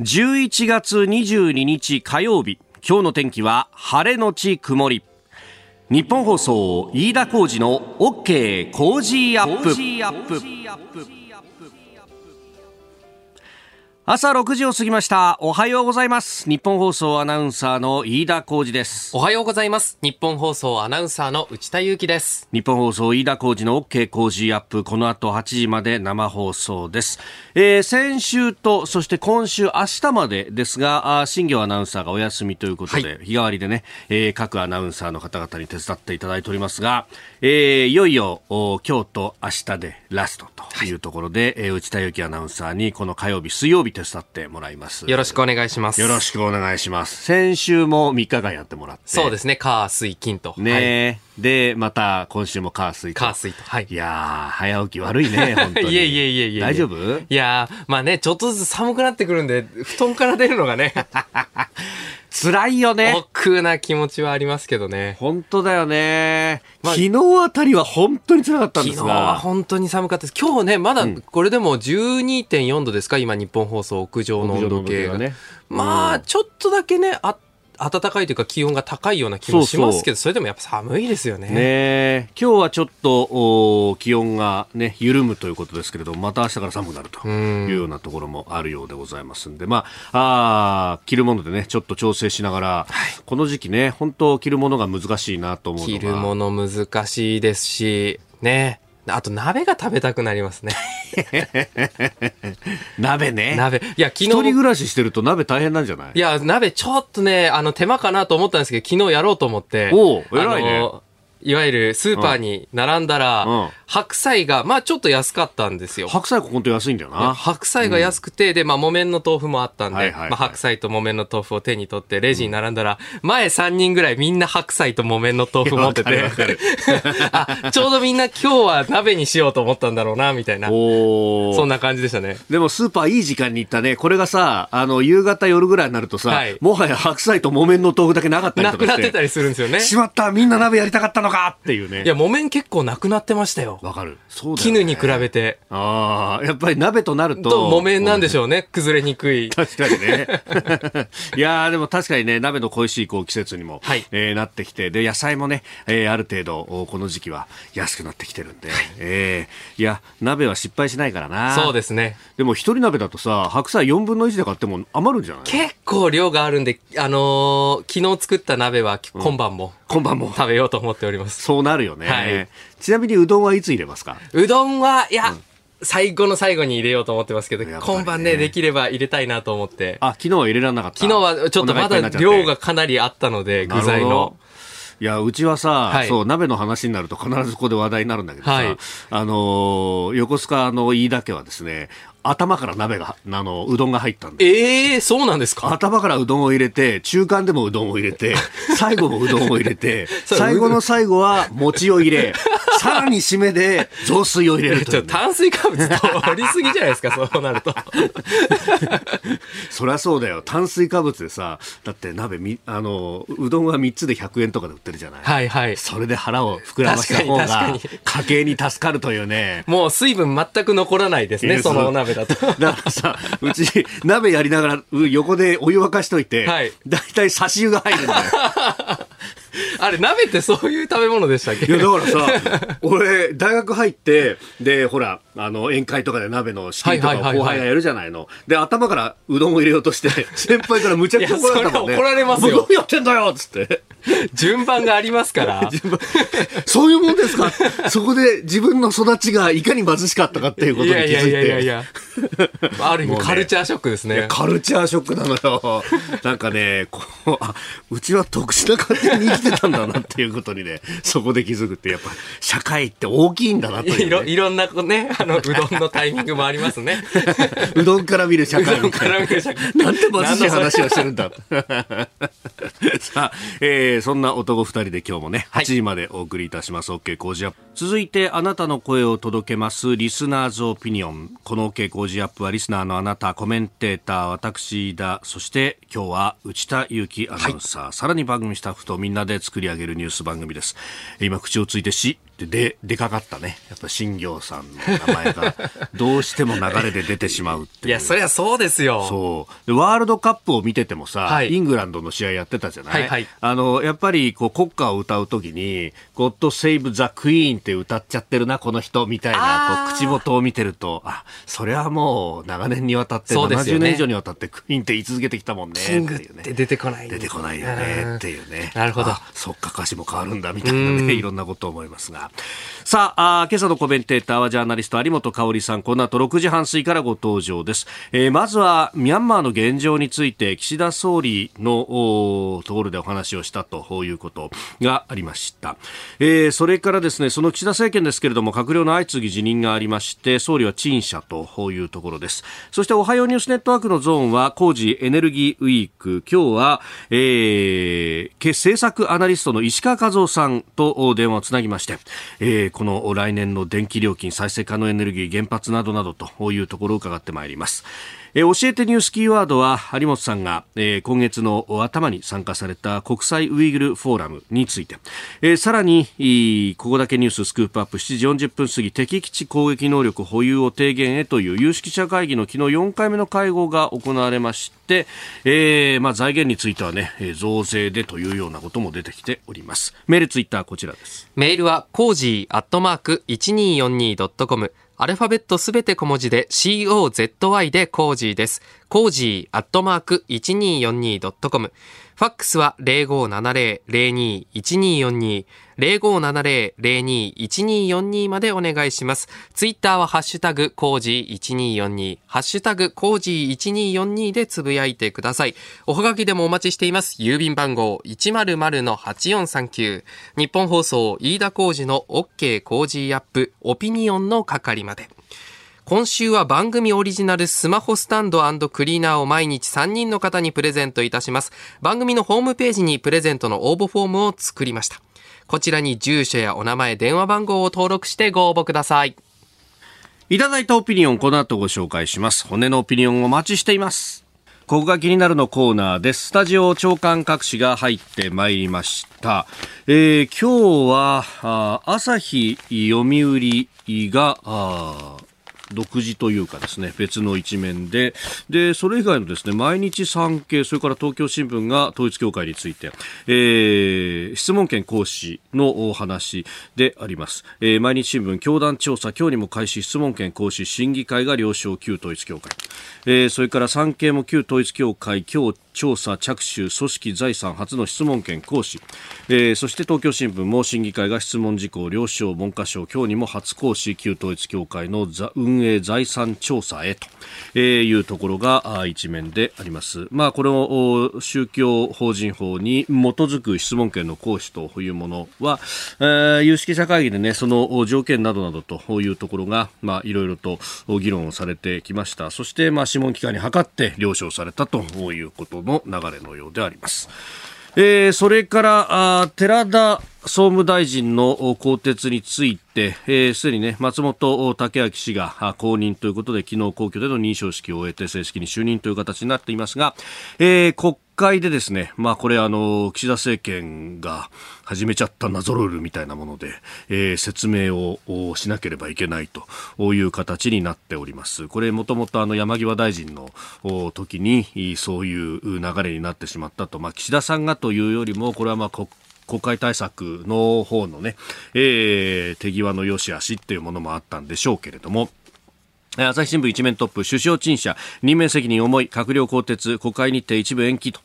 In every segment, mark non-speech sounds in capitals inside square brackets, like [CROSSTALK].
11月22日火曜日今日の天気は晴れのち曇り。ニッポン放送飯田浩司の OK Cozy up。朝6時を過ぎました。おはようございます。ニッポン放送アナウンサーの飯田浩司です。おはようございます。ニッポン放送アナウンサーの内田雄基です。ニッポン放送飯田浩司の OK Cozy up。この後8時まで生放送です、えー、先週とそして今週明日までですが新業アナウンサーがお休みということで、はい、日替わりでね、えー、各アナウンサーの方々に手伝っていただいておりますが、えー、いよいよ今日と明日でラストというところで、はい、えー、内田裕樹アナウンサーにこの火曜日水曜日手伝ってもらいます。よろしくお願いします。よろしくお願いします。先週も3日間やってもらって。そうですね。火水金と。ね、はい、でまた今週も火水と。火水と。はい。いや早起き悪いね [LAUGHS] 本当に。いえいえいえいえ。大丈夫？いやまあねちょっとずつ寒くなってくるんで布団から出るのがね [LAUGHS] 辛いよね。億な気持ちはありますけどね。本当だよね。まあ、昨日あたりは本当に辛かったんですが。昨日は本当に寒かったです。今日ね、まだこれでも12.4度ですか、今日本放送屋上の温度計が。ね、まあ、ちょっとだけね、あ暖かいというか気温が高いような気もしますけどそれでもやっぱ寒いですよね。ね今日はちょっと気温がね緩むということですけれどもまた明日から寒くなるというようなところもあるようでございますんでまああ着るものでねちょっと調整しながら、はい、この時期ね本当着るものが難しいなと思う着るもの難しいですしねあと鍋が食べたくなりますね [LAUGHS] 鍋ね。鍋。いや、昨日。一人暮らししてると鍋大変なんじゃない？いや、鍋ちょっとね、あの、手間かなと思ったんですけど、昨日やろうと思って。お偉いね。いわゆるスーパーに並んだら、うん、白菜が、まあちょっと安かったんですよ。白菜ここんと安いんだよな。白菜が安くて、うん、で、まあ木綿の豆腐もあったんで、はいはいはい、まあ白菜と木綿の豆腐を手に取ってレジに並んだら、うん、前3人ぐらいみんな白菜と木綿の豆腐持ってて、[LAUGHS] あ、ちょうどみんな今日は鍋にしようと思ったんだろうな、みたいな。そんな感じでしたね。でもスーパーいい時間に行ったね。これがさ、あの、夕方夜ぐらいになるとさ、はい、もはや白菜と木綿の豆腐だけなかったりとかなくなってたりするんですよね。しまった、みんな鍋やりたかったのか？っていうね。や、木綿結構なくなってましたよ。わかる。そうだ、ね、絹に比べて。ああ、やっぱり鍋となると。と木綿なんでしょうね。崩れにくい。確かにね。[LAUGHS] いやでも確かにね、鍋の恋しいこう季節にも、はい、えー、なってきて、で、野菜もね、えー、ある程度、この時期は安くなってきてるんで、はい、えー、いや、鍋は失敗しないからな。そうですね。でも一人鍋だとさ、白菜4分の1で買っても余るんじゃない？結構量があるんで、あのー、昨日作った鍋は今晩も、うん、今晩も食べようと思っております。そうなるよね。はい、ちなみにうどんはいつ入れますか？うどんは、いや、うん。最後の最後に入れようと思ってますけど、ね、今晩ね、できれば入れたいなと思って。あ、昨日は入れられなかった。昨日はちょっとまだ量がかなりあったので、具材の。いや、うちはさ、はい、そう、鍋の話になると必ずここで話題になるんだけどさ、はい、あのー、横須賀の飯田家はですね、頭から鍋が、あの、うどんが入ったんで。ええー、そうなんですか？頭からうどんを入れて、中間でもうどんを入れて、[LAUGHS] 最後もうどんを入れて、最後の最後は餅を入れ、さらに締めで雑炊を入れると、ね、炭水化物取りすぎじゃないですか、そうなると。[LAUGHS] そりゃそうだよ。炭水化物でさ、だって鍋み、あの、うどんは3つで100円とかで売ってるじゃない。はいはい。それで腹を膨らました方が、家計に助かるというね。もう水分全く残らないですね、そのお鍋だと。[LAUGHS] だからさ、うち、鍋やりながら、横でお湯沸かしといて、はい、だいたい差し湯が入るんだよ。[LAUGHS] あれ、鍋ってそういう食べ物でしたっけ？いや、だからさ、[LAUGHS] 俺、大学入って、で、ほら、あの、宴会とかで鍋の仕切りとか後輩がやるじゃないの。で、頭からうどんを入れようとして、[LAUGHS] 先輩からむちゃくちゃ怒られたもんね。怒られますよ。何やってんだよっつって。順番がありますから。[LAUGHS] そういうもんですか？[LAUGHS] そこで自分の育ちがいかに貧しかったかっていうことに気づいて。いやいやいやいやある意味カルチャーショックですね。カルチャーショックなのよ。なんかね、こう、あ、うちは特殊な家庭に生きてたんだなっていうことにね、そこで気づくって、やっぱ社会って大きいんだなという、ね、いろ。いろんなね、あの、うどんのタイミングもありますね。[LAUGHS] うどんから見る社会みたいな。[LAUGHS] なんて貧しい話をしてるんだ。[LAUGHS] さあ、えー、そんな男二人で今日もね、8時までお送りいたします。OK 工事アップ。続いて、あなたの声を届けます、リスナーズオピニオン。この OK 工事アップは、リスナーのあなた、コメンテーター、私だ、そして今日は内田祐樹アナウンサー、はい、さらに番組スタッフとみんなで作り上げるニュース番組です。今、口をついてし、っで、で、出かかったね。やっぱ新行さんの名前が、[LAUGHS] どうしても流れで出てしまうっていう。いや、そりゃそうですよ。そうで。ワールドカップを見ててもさ、はい、イングランドの試合やってたじゃない、はいはい、あの、やっぱり、こう、国歌を歌うときに、God Save the Queen って歌っちゃってるな、この人、みたいな、こう、口元を見てると、あ、それはもう、長年にわたって、ね、70年以上にわたってクイーンって言い続けてきたもんね。キングって出てこない。出てこないよね、っていうね。なるほど。そっか、歌詞も変わるんだ、みたいなね、いろんなことを思いますが。さああ、今朝のコメンテーターはジャーナリスト有本香里さん、この後6時半過ぎからご登場です。えー、まずは、ミャンマーの現状について、岸田総理のところでお話をしたということがありました。えー、それからですね、その岸田政権ですけれども、閣僚の相次ぎ辞任がありまして、総理は陳謝というところです。そして、おはようニュースネットワークのゾーンは、工事エネルギーウィーク、今日は、えー、政策アナリストの石川和夫さんと電話をつなぎまして、えー、この来年の電気料金、再生可能エネルギー、原発などなどというところを伺ってまいります。えー、教えてニュースキーワードは張本さんが、えー、今月の頭に参加された国際ウイグルフォーラムについて、えー、さらにここだけニューススクープアップ。7時40分過ぎ敵基地攻撃能力保有を提言へという有識者会議の昨日4回目の会合が行われまして、えーまあ、財源についてはね増税でというようなことも出てきております。メールツイッターこちらです。メールはコージーアットマーク 1242.com アルファベットすべて小文字で COZY でコージーです。コージーアットマーク 1242.com。ファックスは0570-021242。0570-021242までお願いします。ツイッターはハッシュタグコージー1242、ハッシュタグコージー1242でつぶやいてください。おはがきでもお待ちしています。郵便番号100-8439。日本放送飯田コージの OK コージーアップオピニオンの係まで。今週は番組オリジナルスマホスタンドクリーナーを毎日3人の方にプレゼントいたします。番組のホームページにプレゼントの応募フォームを作りました。こちらに住所やお名前、電話番号を登録してご応募ください。いただいたオピニオン、この後ご紹介します。骨のオピニオンお待ちしています。ここが気になるのコーナーです。スタジオ長官各紙が入ってまいりました。えー、今日は、朝日読売が、独自というかですね、別の一面で、で、それ以外のですね、毎日産経、それから東京新聞が統一教会について、えー、質問権行使のお話であります。えー、毎日新聞、教団調査、今日にも開始質問権行使審議会が了承旧統一教会。えー、それから産経も旧統一教会、今日調査着手組織財産初の質問権行使、えー、そして東京新聞も審議会が質問事項了承文科省今日にも初行使旧統一教会の運営財産調査へと、えー、いうところが一面であります。まあこれを宗教法人法に基づく質問権の行使というものは、えー、有識者会議でねその条件などなどというところがまあいろいろと議論をされてきました。そしてまあ諮問機関に諮って了承されたということの流れのようであります。えー、それからあ寺田総務大臣の更迭について、す、えー、で、にね、松本武明氏が後任ということで、昨日皇居での認証式を終えて正式に就任という形になっていますが、えー、国会でですね、まあこれあの、岸田政権が始めちゃった謎ルールみたいなもので、えー、説明をしなければいけないという形になっております。これもともとあの山際大臣の時にそういう流れになってしまったと、まあ岸田さんがというよりも、これはまあ国国会対策の方のね、えー、手際の良し悪しっていうものもあったんでしょうけれども、朝日新聞一面トップ、首相陳謝、任命責任重い、閣僚更迭、国会日程一部延期と。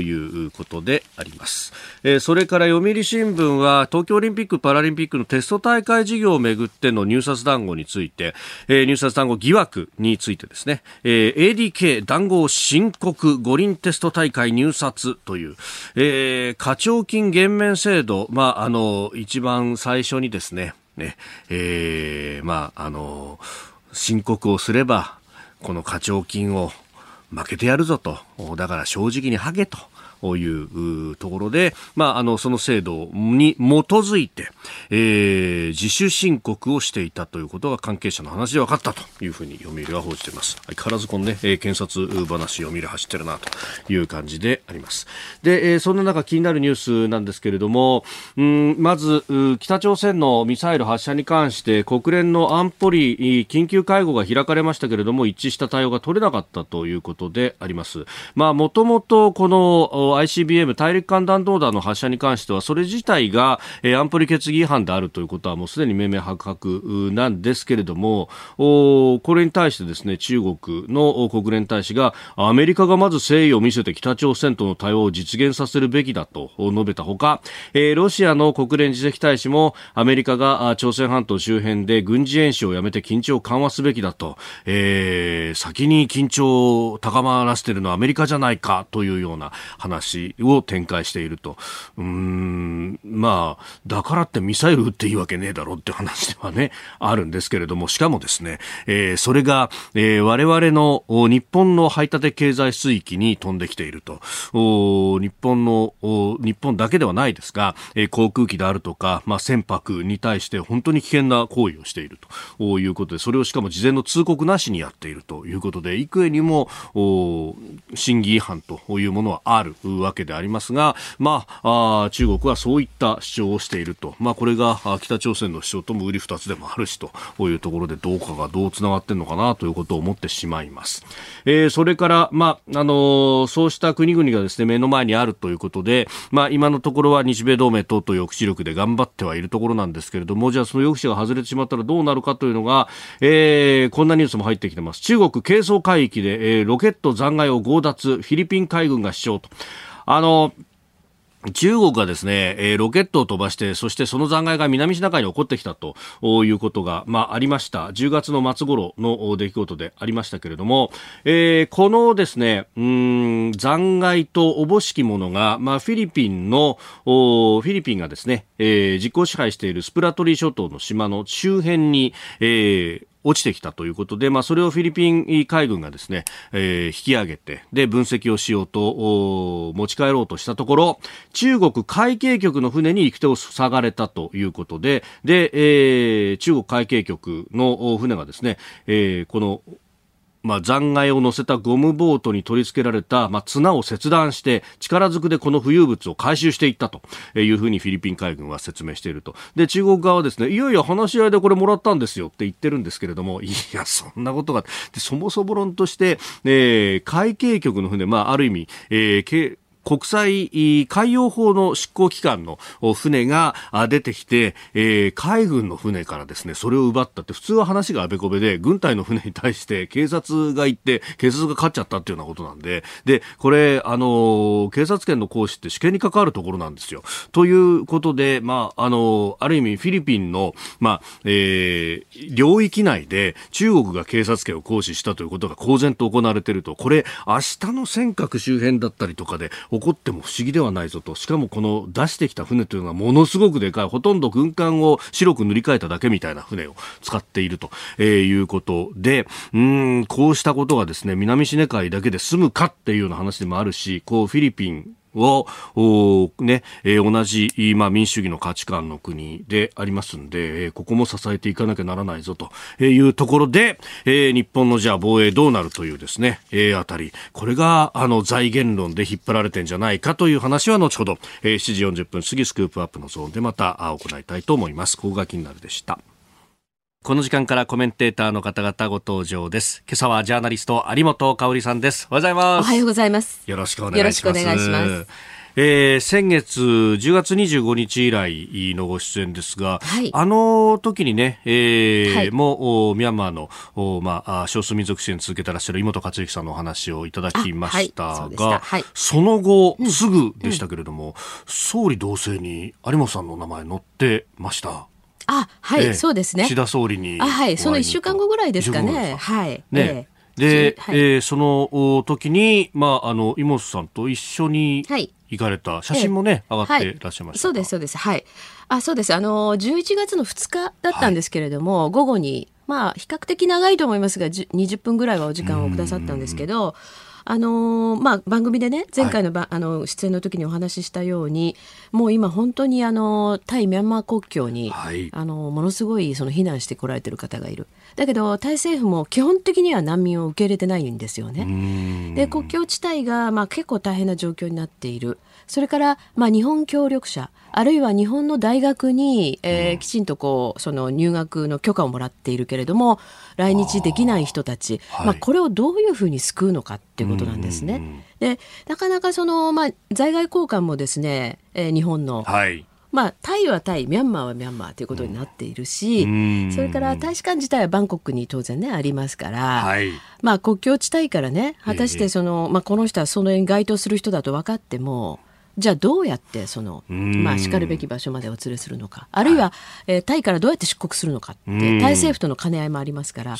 いうことであります。えー、それから読売新聞は、東京オリンピック・パラリンピックのテスト大会事業をめぐっての入札談合について、えー、入札談合疑惑についてですね、えー、ADK 談合申告五輪テスト大会入札という、えー、課徴金減免制度、まあ、あの、一番最初にですね、ね、えー、まあ、あの、申告をすれば、この課徴金を負けてやるぞと。だから正直にハゲと。いうところで、まあ、あのその制度に基づいて、えー、自主申告をしていたということが関係者の話で分かったというふうに読売は報じています。相変わらずこのね、えー、検察話読売走ってるなという感じであります。で、えー、そんな中気になるニュースなんですけれどもうんまず北朝鮮のミサイル発射に関して国連の安保理緊急会合が開かれましたけれども一致した対応が取れなかったということであります。まあもともとこの ICBM 大陸間弾道弾の発射に関してはそれ自体が、えー、安保理決議違反であるということはもうすでに明々白々なんですけれどもこれに対してですね中国の国連大使がアメリカがまず誠意を見せて北朝鮮との対話を実現させるべきだと述べたほか、え、ロシアの国連次席大使もアメリカが朝鮮半島周辺で軍事演習をやめて緊張を緩和すべきだと、えー、先に緊張を高まらせているのはアメリカじゃないかというような話。を展開していると。うーん、まあ、だからってミサイル撃っていいわけねえだろって話ではね、あるんですけれども、しかもですね、えー、それが、えー、我々の日本の排他的経済水域に飛んできていると。日本の、日本だけではないですが、えー、航空機であるとか、まあ、船舶に対して本当に危険な行為をしているということで、それをしかも事前の通告なしにやっているということで、幾重にも審議違反というものはあるわけでありますが、まあ、あ中国はそういった主張をしていると、まあ、これが北朝鮮の主張とも売り二つでもあるしというところでどうかがどうつながっているのかなということを思ってしまいます。えー、それから、まああのー、そうした国々がですね目の前にあるということで、まあ、今のところは日米同盟等々抑止力で頑張ってはいるところなんですけれどもじゃあその抑止が外れてしまったらどうなるかというのが、えー、こんなニュースも入ってきてます。中国係争海域で、えー、ロケット残骸を強奪フィリピン海軍が主張と。あの中国がですね、えー、ロケットを飛ばして、そしてその残骸が南シナ海に起こってきたということが、まあ、ありました。10月の末頃の出来事でありましたけれども、えー、このですね、残骸とおぼしきものが、まあ、フィリピンの、フィリピンがですね、えー、実効支配しているスプラトリー諸島の島の周辺に、えー、落ちてきたということで、まあ、それをフィリピン海軍がですね、えー、引き上げて、で、分析をしようと、持ち帰ろうとしたところ、中国海警局の船に行く手を塞がれたということで、で、えー、中国海警局の船がですね、えー、このまあ、残骸を乗せたゴムボートに取り付けられた、まあ、綱を切断して力ずくでこの浮遊物を回収していったというふうにフィリピン海軍は説明していると。で中国側はですねいよいよ話し合いでこれもらったんですよって言ってるんですけれども [LAUGHS] いやそんなことがでそもそも論として、えー、海警局の船、まあ、ある意味、えー国際海洋法の執行機関の船が出てきて、えー、海軍の船からですね、それを奪ったって、普通は話があべこべで、軍隊の船に対して警察が行って、警察が勝っちゃったっていうようなことなんで、で、これ、あの、警察権の行使って主権に関わるところなんですよ。ということで、まあ、あの、ある意味フィリピンの、まあ、えー、領域内で中国が警察権を行使したということが公然と行われていると、これ、明日の尖閣周辺だったりとかで起こっても不思議ではないぞと。しかもこの出してきた船というのはものすごくでかい。ほとんど軍艦を白く塗り替えただけみたいな船を使っていると、えー、いうことで。うんこうしたことがですね南シネ海だけで済むかっていうような話でもあるしこうフィリピンを、ね、えー、同じ、まあ、民主主義の価値観の国でありますんで、えー、ここも支えていかなきゃならないぞというところで、えー、日本のじゃあ防衛どうなるというですね、えー、あたり、これが、あの、財源論で引っ張られてんじゃないかという話は後ほど、えー、7時40分過ぎスクープアップのゾーンでまた行いたいと思います。ここが気になるでした。この時間からコメンテーターの方々ご登場です。今朝はジャーナリスト有本香里さんです。おはようございます。おはようございます。よろしくお願いします。よろしくお願いします。えー、先月10月25日以来のご出演ですが、はい、あの時にね、えーはい、もうミャンマーのまあ、少数民族支援続けてらっしゃる井本克之さんのお話をいただきましたが、はい、その後、すぐでしたけれども、うん、総理同棲に有本さんの名前載ってました。あ、はい、えそうですね。岸田総理に。あ、はい、その一週間後ぐらいですかね。はい。ね。で、はい、えー、その時に、まあ、あの、妹さんと一緒に行かれた、写真もね、えー、上がっていらっしゃいました、はい、そうです、そうです。はい。あ、そうです。あの、11月の2日だったんですけれども、はい、午後に、まあ、比較的長いと思いますが、20分ぐらいはお時間をくださったんですけど、あのー、まあ、番組でね前回の,、あの出演の時にお話ししたようにもう今本当にあの対ミャンマー国境に、はい、あのものすごいその避難してこられてる方がいる。だけどタイ政府も基本的には難民を受け入れてないんですよね。で国境地帯がまあ結構大変な状況になっている。それから、まあ、日本協力者あるいは日本の大学に、えー、きちんとこうその入学の許可をもらっているけれども来日できない人たち、まあ、これをどういうふうに救うのかっていうことなんですね。でなかなかその、まあ、在外交換もですね、えー、日本の、はい。まあ、タイはタイミャンマーはミャンマーということになっているし、うん、それから大使館自体はバンコクに当然ねありますから、はい、まあ、国境地帯からね果たしてその、まあ、この人はそのに該当する人だと分かってもじゃあどうやってその、まあ、しかるべき場所までお連れするのか。あるいは、えー、タイからどうやって出国するのかってタイ政府との兼ね合いもありますから。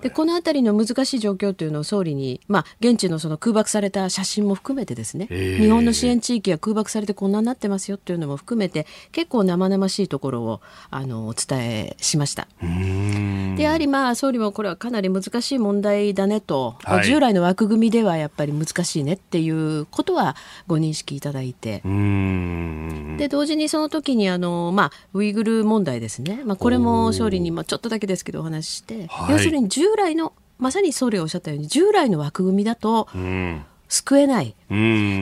で、ね、この辺りの難しい状況というのを総理に、まあ、現地のその空爆された写真も含めてですね、日本の支援地域が空爆されてこんなになってますよっていうのも含めて結構生々しいところをあのお伝えしました。でやはりまあ総理もこれはかなり難しい問題だねと、はい、従来の枠組みではやっぱり難しいねっていうことはご認識いただいてて。で同時にその時にあの、まあ、ウイグル問題ですね、まあ、これも総理に、まあ、ちょっとだけですけどお話しして、はい、要するに従来のまさに総理がおっしゃったように従来の枠組みだと、救えない。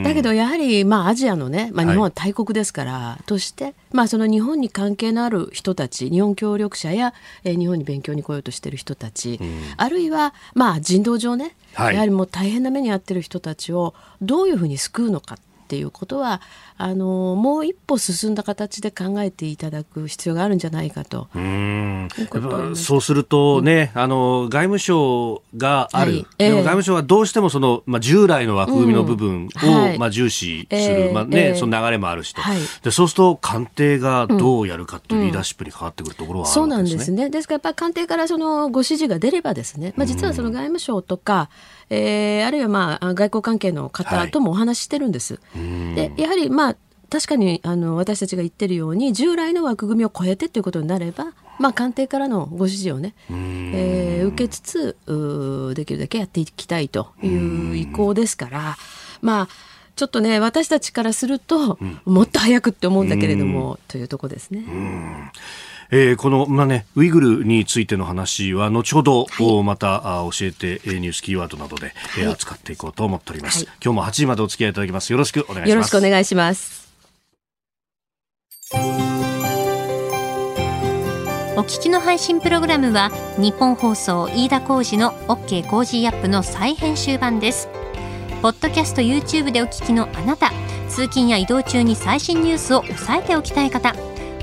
だけどやはり、まあ、アジアのね、まあ、日本は大国ですから、はい、として、まあ、その日本に関係のある人たち日本協力者や、えー、日本に勉強に来ようとしている人たち、あるいは、まあ、人道上ね、はい、やはりもう大変な目に遭っている人たちをどういうふうに救うのかっていうことはあのもう一歩進んだ形で考えていただく必要があるんじゃないかと。うん。そうするとね、うん、あの外務省がある、はい。えー、でも外務省はどうしてもその、まあ、従来の枠組みの部分を、うん。はい、まあ、重視する、えー、まあね、えー、その流れもあるしと、はい、でそうすると官邸がどうやるかっていうリーダーシップに変わってくるところは、ねうん、そうなんですね。ですからやっぱり官邸からそのご指示が出ればですね、まあ、実はその外務省とか、えー、あるいはまあ外交関係の方ともお話ししてるんです。でやはりまあ確かにあの私たちが言ってるように従来の枠組みを超えてということになれば、まあ、官邸からのご指示をね、えー、受けつつできるだけやっていきたいという意向ですからまあちょっとね私たちからすると、うん、もっと早くって思うんだけれどもというとこですね。えー、この、まあね、ウイグルについての話は後ほど、はい、また教えてニュースキーワードなどで、はい、扱っていこうと思っております、はい、今日も8時までお付き合いいただきます。よろしくお願いします。よろしくお願いしますお聞きの配信プログラムは日本放送飯田浩司の OK コージーアップの再編集版です。ポッドキャスト YouTube でお聞きのあなた通勤や移動中に最新ニュースを押さえておきたい方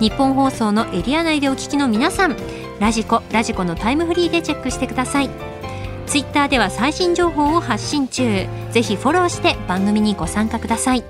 日本放送のエリア内でお聞きの皆さんラジコラジコのタイムフリーでチェックしてくださいツイッターでは最新情報を発信中ぜひフォローして番組にご参加ください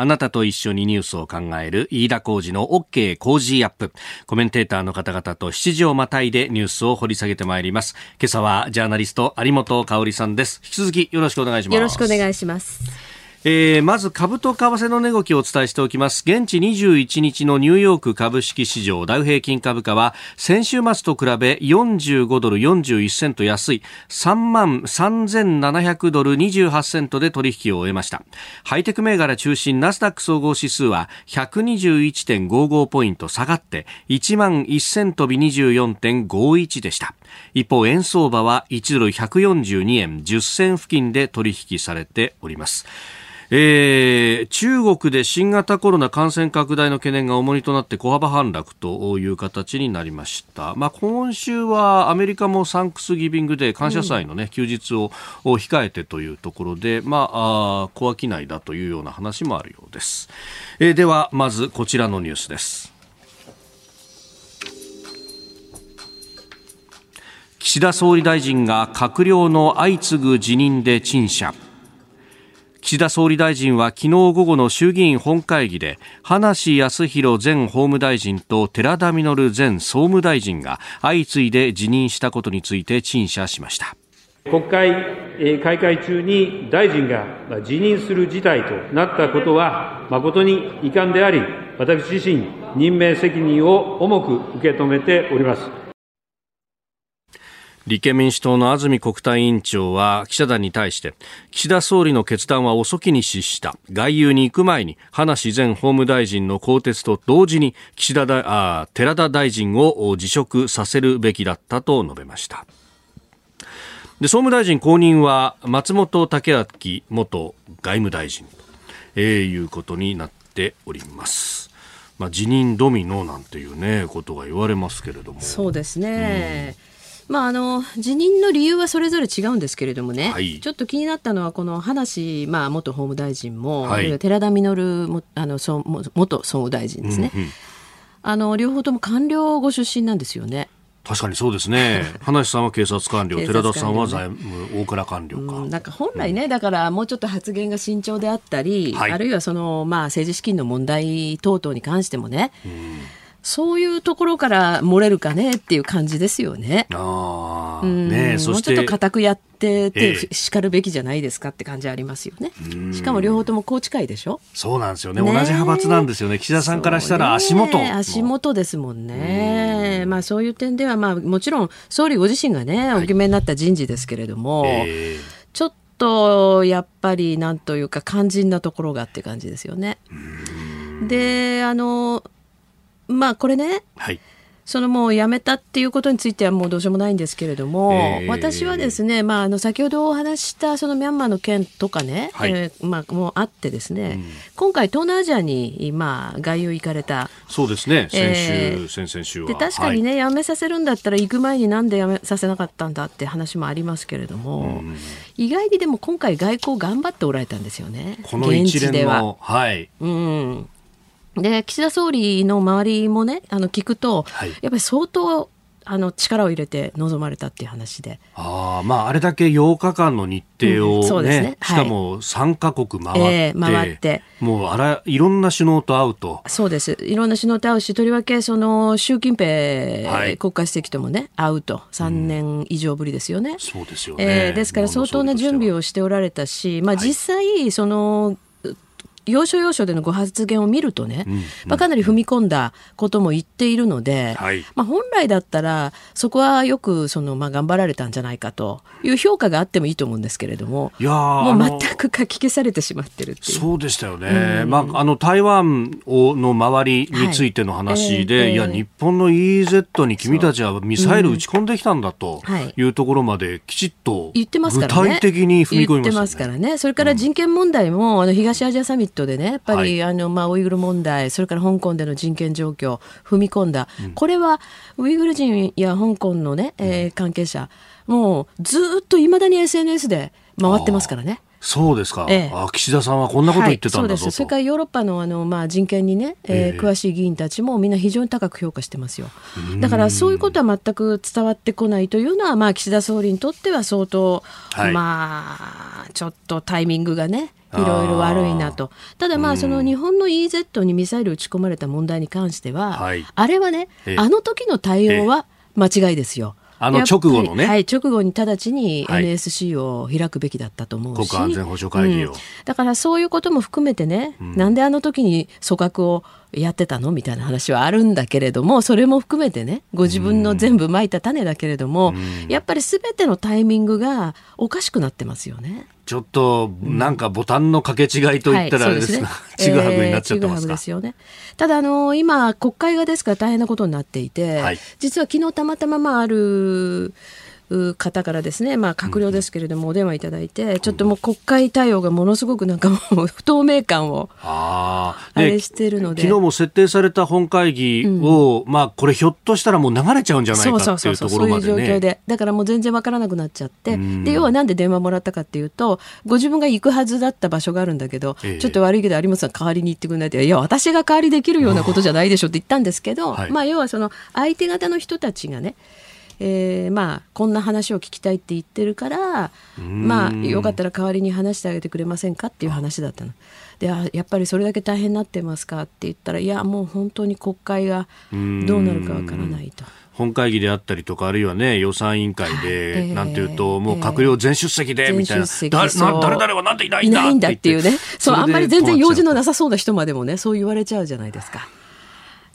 あなたと一緒にニュースを考える飯田浩二の OK 工事アップ。コメンテーターの方々と7時をまたいでニュースを掘り下げてまいります。今朝はジャーナリスト有本香里さんです。引き続きよろしくお願いします。よろしくお願いします。えー、まず株と為替の値動きをお伝えしておきます。現地21日のニューヨーク株式市場ダウ平均株価は先週末と比べ45ドル41セント安い。3万3700ドル28セントで取引を終えました。ハイテク銘柄中心ナスダック総合指数は121.55ポイント下がって1万1000飛び24.51でした。一方円相場は1ドル142円10銭付近で取引されておりますえー、中国で新型コロナ感染拡大の懸念が重荷となって小幅反落という形になりました。まあ、今週はアメリカもサンクスギビングで感謝祭のね、うん、休日を控えてというところで、まあ、あ小商いだというような話もあるようです。えー、では、まずこちらのニュースです。岸田総理大臣が閣僚の相次ぐ辞任で陳謝。岸田総理大臣は昨日午後の衆議院本会議で葉梨康弘前法務大臣と寺田稔前総務大臣が相次いで辞任したことについて陳謝しました国会開会中に大臣が辞任する事態となったことは誠に遺憾であり私自身任命責任を重く受け止めております立憲民主党の安住国対委員長は記者団に対して岸田総理の決断は遅きに失した。外遊に行く前に葉梨前法務大臣の更迭と同時に岸田だあ寺田大臣を辞職させるべきだったと述べました。で総務大臣後任は松本剛明元外務大臣と、えー、いうことになっております。まあ、辞任ドミノなんていうねことが言われますけれども。そうですね、うんまあ、あの辞任の理由はそれぞれ違うんですけれどもね、はい、ちょっと気になったのはこの葉梨、まあ、元法務大臣も、はい、寺田稔もあの総元総務大臣ですね、うんうん、あの両方とも官僚ご出身なんですよね。確かにそうですね。[LAUGHS] 花さんは警察官僚、寺田さんは財務大蔵官僚か。なんか本来ね、うん、だからもうちょっと発言が慎重であったり、はい、あるいはそのまあ政治資金の問題等々に関してもね。うんそういうところから漏れるかねっていう感じですよね。あねもうちょっと固くやってて叱るべきじゃないですかって感じありますよね。しかも両方とも高知会でしょ？そうなんですよね。同じ派閥なんですよね。岸田さんからしたら足元。足元ですもんね。まあそういう点ではまあもちろん総理ご自身がね、お決めになった人事ですけれども、えー、ちょっとやっぱりなんというか肝心なところがって感じですよね。で、あの、まあこれね、はい、そのもう辞めたっていうことについてはもうどうしようもないんですけれども、えー、私はですね、まあ、あの先ほどお話したそのミャンマーの件とかね、はい、えー、まあ、もうあってですね、うん、今回東南アジアに、まあ、外遊行かれた。そうですね。先週、えー、先々週は。で確かにね、はい、辞めさせるんだったら行く前になんで辞めさせなかったんだって話もありますけれども、うん、意外にでも今回外交頑張っておられたんですよねこの一連のはい、うんで岸田総理の周りもねあの聞くと、はい、やっぱり相当あの力を入れて臨まれたっていう話で。あ,、まあ、あれだけ8日間の日程をね、うんね。ねしかも3か国回って、えー、回って。もうあらいろんな首脳と会うと。そうです。いろんな首脳と会うしとりわけその習近平国家主席ともね、会うと。3年以上ぶりですよね、うん、そうですよね、えー、ですから相当な準備をしておられたし、まあ、実際その、要所要所でのご発言を見るとね、うんうん、まあ、かなり踏み込んだことも言っているので、はい、まあ、本来だったらそこはよくその、まあ、頑張られたんじゃないかという評価があってもいいと思うんですけれどもいやもう全くかき消されてしまってるっていう。そうでしたよね、うん、まあ、あの台湾をの周りについての話で、はいえー、いや日本の EEZ に君たちはミサイル撃ち込んできたんだとい。うところまできちっと具体的に踏み込みま、ね、言ってますからね。それから人権問題も、あの東アジアサミットでね、やっぱり、はい、あのまあ、ウイグル問題、それから香港での人権状況、踏み込んだ、うん、これはウイグル人や香港のね、えー、関係者、もうずっといまだに SNS で回ってますからね。そうですか、ええ、あ岸田さんはこんなこと言ってたんだ、はい、そうです。それからヨーロッパのあの、まあ、人権にね、えー、えー、詳しい議員たちもみんな非常に高く評価してますよ。だからそういうことは全く伝わってこないというのは、まあ、岸田総理にとっては相当、はい、まあちょっとタイミングがねいろいろ悪いなと。ただまあその日本の EZ にミサイル撃ち込まれた問題に関しては、はい、あれはね、あの時の対応は間違いですよ。あの直後のね。はい、直後に直ちに NSC を開くべきだったと思うし。国家安全保障会議を、うん、だからそういうことも含めてね、うん、なんであの時に組閣をやってたの？みたいな話はあるんだけれどもそれも含めてねご自分の全部まいた種だけれども、やっぱり全てのタイミングがおかしくなってますよね。ちょっとなんかボタンの掛け違いといったらあれですが、ちぐはぐになっちゃってますか、ですよね。ただあの今国会がですから大変なことになっていて、はい、実は昨日たまたままあある方からですね、まあ、閣僚ですけれども、お電話いただいて、ちょっともう国会対応がものすごくなんかもう [LAUGHS] 不透明感をあれしてるので。昨日も設定された本会議を、うん、まあ、これひょっとしたらもう流れちゃうんじゃないかっていうところまで、ね、そういう状況で。だからもう全然わからなくなっちゃって、で要はなんで電話もらったかっていうとご自分が行くはずだった場所があるんだけど、ええ、ちょっと悪いけど有本さん代わりに行ってくれないっていや私が代わりできるようなことじゃないでしょって言ったんですけど、[LAUGHS] はい、まあ要はその相手方の人たちがねえー、まあこんな話を聞きたいって言ってるからまあよかったら代わりに話してあげてくれませんかっていう話だったの。でやっぱりそれだけ大変になってますかって言ったらいやもう本当に国会がどうなるかわからないと。本会議であったりとか、あるいはね、予算委員会で、なんていうと、もう閣僚全出席で、みたいな、誰々はなんでいないんだいないんだっていうね。そう、あんまり全然用事のなさそうな人までもね、そう言われちゃうじゃないですか。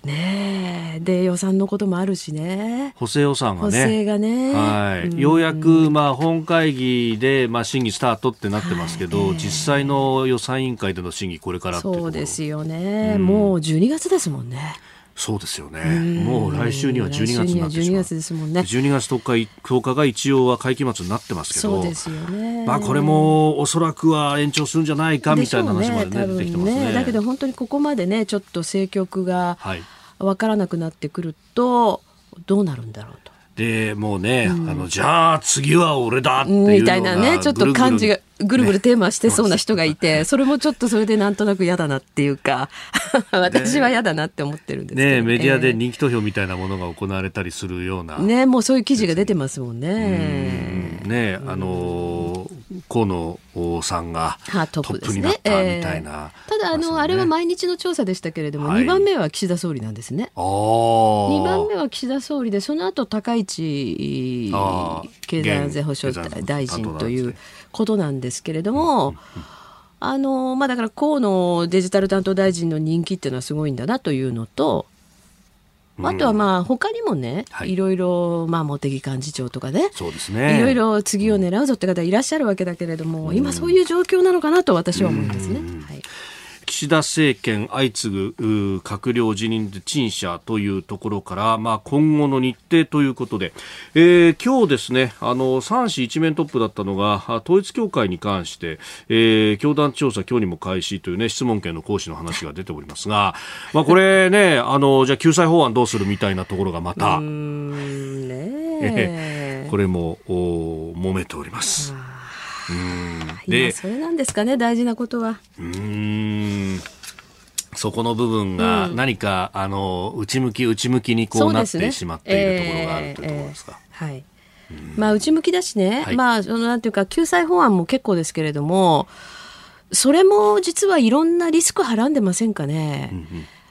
ねで予算のこともあるしね。補正予算がね。補正がね、はい、ようやく、まあ、本会議で、まあ、審議スタートってなってますけど、はい、実際の予算委員会での審議これからそうですよね、もう12月ですもんねそうですよね。もう来週には12月になってしまう。12月ですもんね。12月10日、10日が一応は会期末になってますけど、そうですよね。まあこれもおそらくは延長するんじゃないかみたいな話まで、ね、出てきてますね。だけど本当にここまでね、ちょっと政局が分からなくなってくると、どうなるんだろうと。でもうね、うん、あのじゃあ次は俺だっていうみたいなねちょっと感じがぐるぐるテーマしてそうな人がいて、ね、それもちょっとそれでなんとなく嫌だなっていうか [LAUGHS] 私は嫌だなって思ってるんですけど。ねメディアで人気投票みたいなものが行われたりするような。ねもうそういう記事が出てますもんね。ねあの河野さんがトップになったみたいな、ただあの、あれは毎日の調査でしたけれども、は2番目は岸田総理なんですね。2番目は岸田総理でその後高市経済安全保障大臣ということなんですけれども。あのまあ、だから河野デジタル担当大臣の人気っていうのはすごいんだなというのと、あとはまあ他にもね、はい、いろいろまあ茂木幹事長とかねそうですね。いろいろ次を狙うぞって方いらっしゃるわけだけれども、今そういう状況なのかなと私は思うんですね。はい岸田政権相次ぐ閣僚辞任で陳謝というところから、まあ、今後の日程ということで、えー、今日ですねあの3市一面トップだったのが統一教会に関して、えー、教団調査今日にも開始という、ね、質問権の行使の話が出ておりますが、まあ、これねあのじゃあ救済法案どうするみたいなところがまた、ね、これも揉めております。でそれなんですかね大事なことは。うんそこの部分が何か、うん、あの内向き内向きにこうなってしまっているところがあるというところですか？えーえー、はい。まあ内向きだしね、はい、まあそのなんていうか救済法案も結構ですけれども、それも実はいろんなリスクはらんでませんかね。うんうん、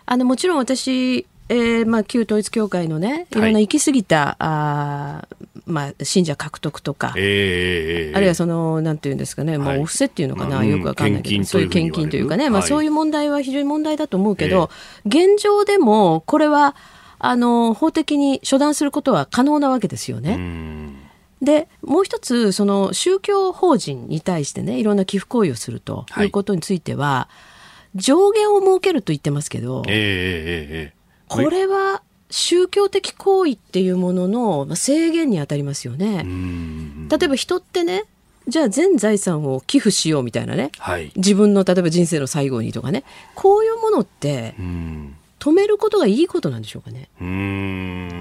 あのもちろん私えーまあ、旧統一教会のねい。ろんな行き過ぎた、はい、あまあ、信者獲得とか、えー、あるいはそのなんていうんですかね、はい、お布施っていうのかな、まあ、よくわかんないけど、そういう献金というかね、まあ、そういう問題は非常に問題だと思うけど、現状でもこれはあの法的に処断することは可能なわけですよね。でもう一つその宗教法人に対してねいろんな寄付行為をするということについては、はい、上限を設けると言ってますけど、えーこれは宗教的行為っていうものの制限に当たりますよね。例えば人ってねじゃあ全財産を寄付しようみたいなね、はい、自分の例えば人生の最後にとかね。こういうものって止めることがいいことなんでしょうかね。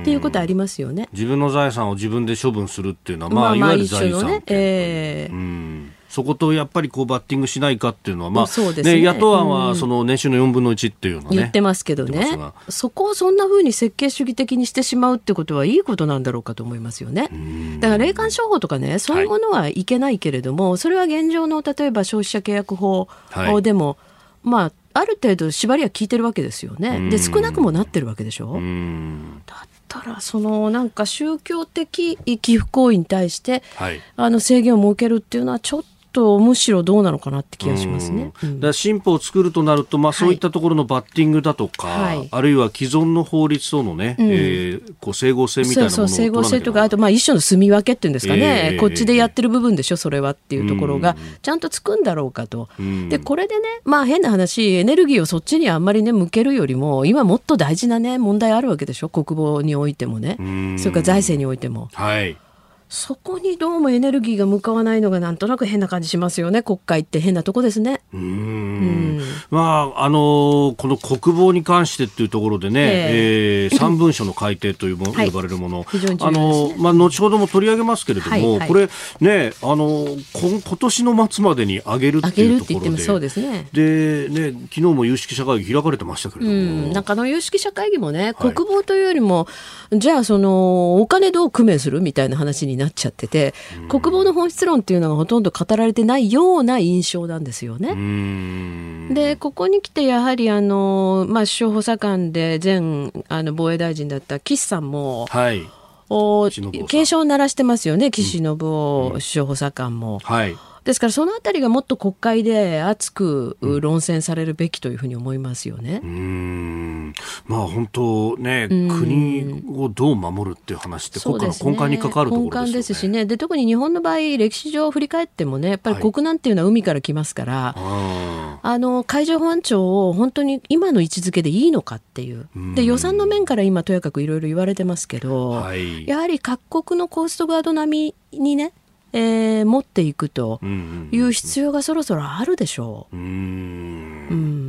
っていうことありますよね。自分の財産を自分で処分するっていうのは、まあ、まあ、いわゆる財産、ね。えー、そことやっぱりこうバッティングしないかっていうのは、まあね、ね、野党案はその年収の4分の1っていうのね、言ってますけどね、そこをそんなふうに設計主義的にしてしまうってことはいいことなんだろうかと思いますよね。だから霊感商法とかね、そういうものはいけないけれども、はい、それは現状の例えば消費者契約法でも、はい、まあ、ある程度縛りは効いてるわけですよね。で、少なくもなってるわけでしょ。だったらそのなんか宗教的寄付行為に対して、はい、あの制限を設けるっていうのはちょっとむしろどうなのかなって気がしますね。うん、だ新法を作るとなると、まあ、そういったところのバッティングだとか、はい、あるいは既存の法律とのね、うん、えー、こう整合性みたいなものそうそう整合性とかあとまあ一種の住み分けっていうんですかね、えー、こっちでやってる部分でしょそれはっていうところが。ちゃんとつくんだろうかと。うん、でこれでねまあ変な話エネルギーをそっちにあんまりね向けるよりも今もっと大事なね問題あるわけでしょ国防においてもね。それから財政においても。はいそこにどうもエネルギーが向かわないのがなんとなく変な感じしますよね。国会って変なとこですね。うん。まあ、あのこの国防に関してっていうところでね、えー、えー、3文書の改定というも、はい、呼ばれるもの、あのまあ、後ほども取り上げますけれども、はいはい、これね、あの今年の末までに上げるっていうところで、そうですね。でね、昨日も有識者会議開かれてましたけれども、うん、なんかあの有識者会議もね、国防というよりも、じゃあそのお金どう工面するみたいな話になっちゃってて、国防の本質論っていうのがほとんど語られてないような印象なんですよね。でここに来てやはりあの、まあ、首相補佐官で前あの防衛大臣だった岸さんも、はい、お警鐘を鳴らしてますよね岸信夫首相補佐官も。はいですからそのあたりがもっと国会で熱く論戦されるべきというふうに思いますよね。うん。まあ本当ね、国をどう守るっていう話って国家の根幹に関わるところです、ね、根幹ですしね。で特に日本の場合歴史上振り返ってもねやっぱり国難っていうのは海から来ますから、はい、あの海上保安庁を本当に今の位置づけでいいのかっていう。で予算の面から今とやかくいろいろ言われてますけど、はい、やはり各国のコーストガード並みにねえー、持っていくという必要がそろそろあるでしょう。うん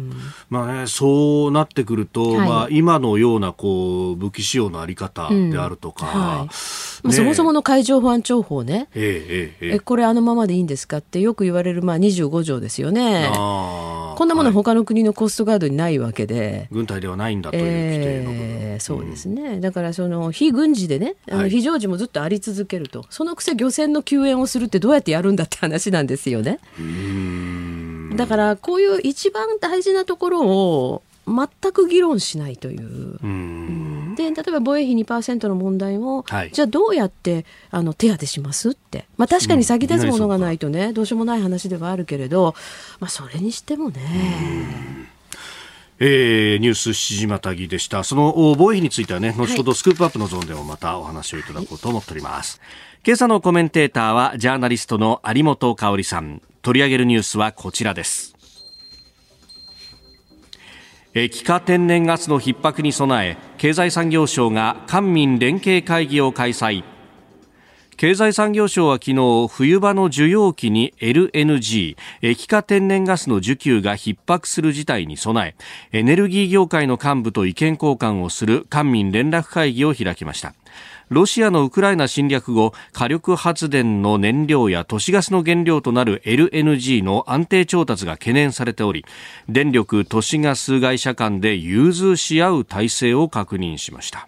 まあね、そうなってくると、はい、まあ、今のようなこう武器使用のあり方であるとか、うんはい。ね、そもそもの海上保安庁法ね、ええええ、これあのままでいいんですかってよく言われる、まあ、25条ですよね。こんなもの他の国のコストガードにないわけで、軍隊ではないんだという規定の、えー、そうですね、だからその非軍事でね、あの非常時もずっとあり続けると、そのくせ漁船の救援をするってどうやってやるんだって話なんですよね。だからこういう一番大事なところを全く議論しないという。うで例えば防衛費2%の問題も、はい、じゃあどうやってあの手当てしますって、まあ、確かに先立つものがないとね、うん、どうしようもない話ではあるけれど、まあ、それにしてもね。えー、ニュース7時またぎでした。その防衛費についてはね、後ほどスクープアップのゾーンでもまたお話をいただこうと思っております。はい、今朝のコメンテーターはジャーナリストの有本香里さん。取り上げるニュースはこちらです。液化天然ガスの逼迫に備え経済産業省が官民連携会議を開催経済産業省は昨日冬場の需要期に LNG 液化天然ガスの需給が逼迫する事態に備えエネルギー業界の幹部と意見交換をする官民連絡会議を開きましたロシアのウクライナ侵略後火力発電の燃料や都市ガスの原料となる LNG の安定調達が懸念されており電力都市ガス会社間で融通し合う体制を確認しました。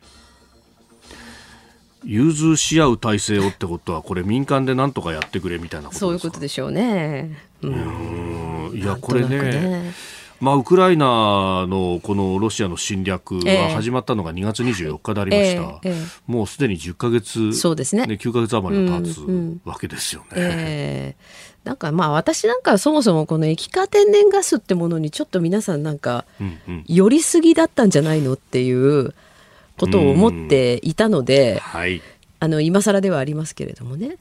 融通し合う体制をってことはこれ民間で何とかやってくれみたいなことそういうことでしょうね。うん、いやこれねまあ、ウクライナのこのロシアの侵略が始まったのが2月24日でありました、えーえー、もうすでに10か月、そうですね。9か月余りが経つわけですよね。うんうんえ。ー、なんかまあ私なんかそもそもこの液化天然ガスってものにちょっと皆さんなんか寄りすぎだったんじゃないのっていうことを思っていたので、はい、あの今更ではありますけれどもね。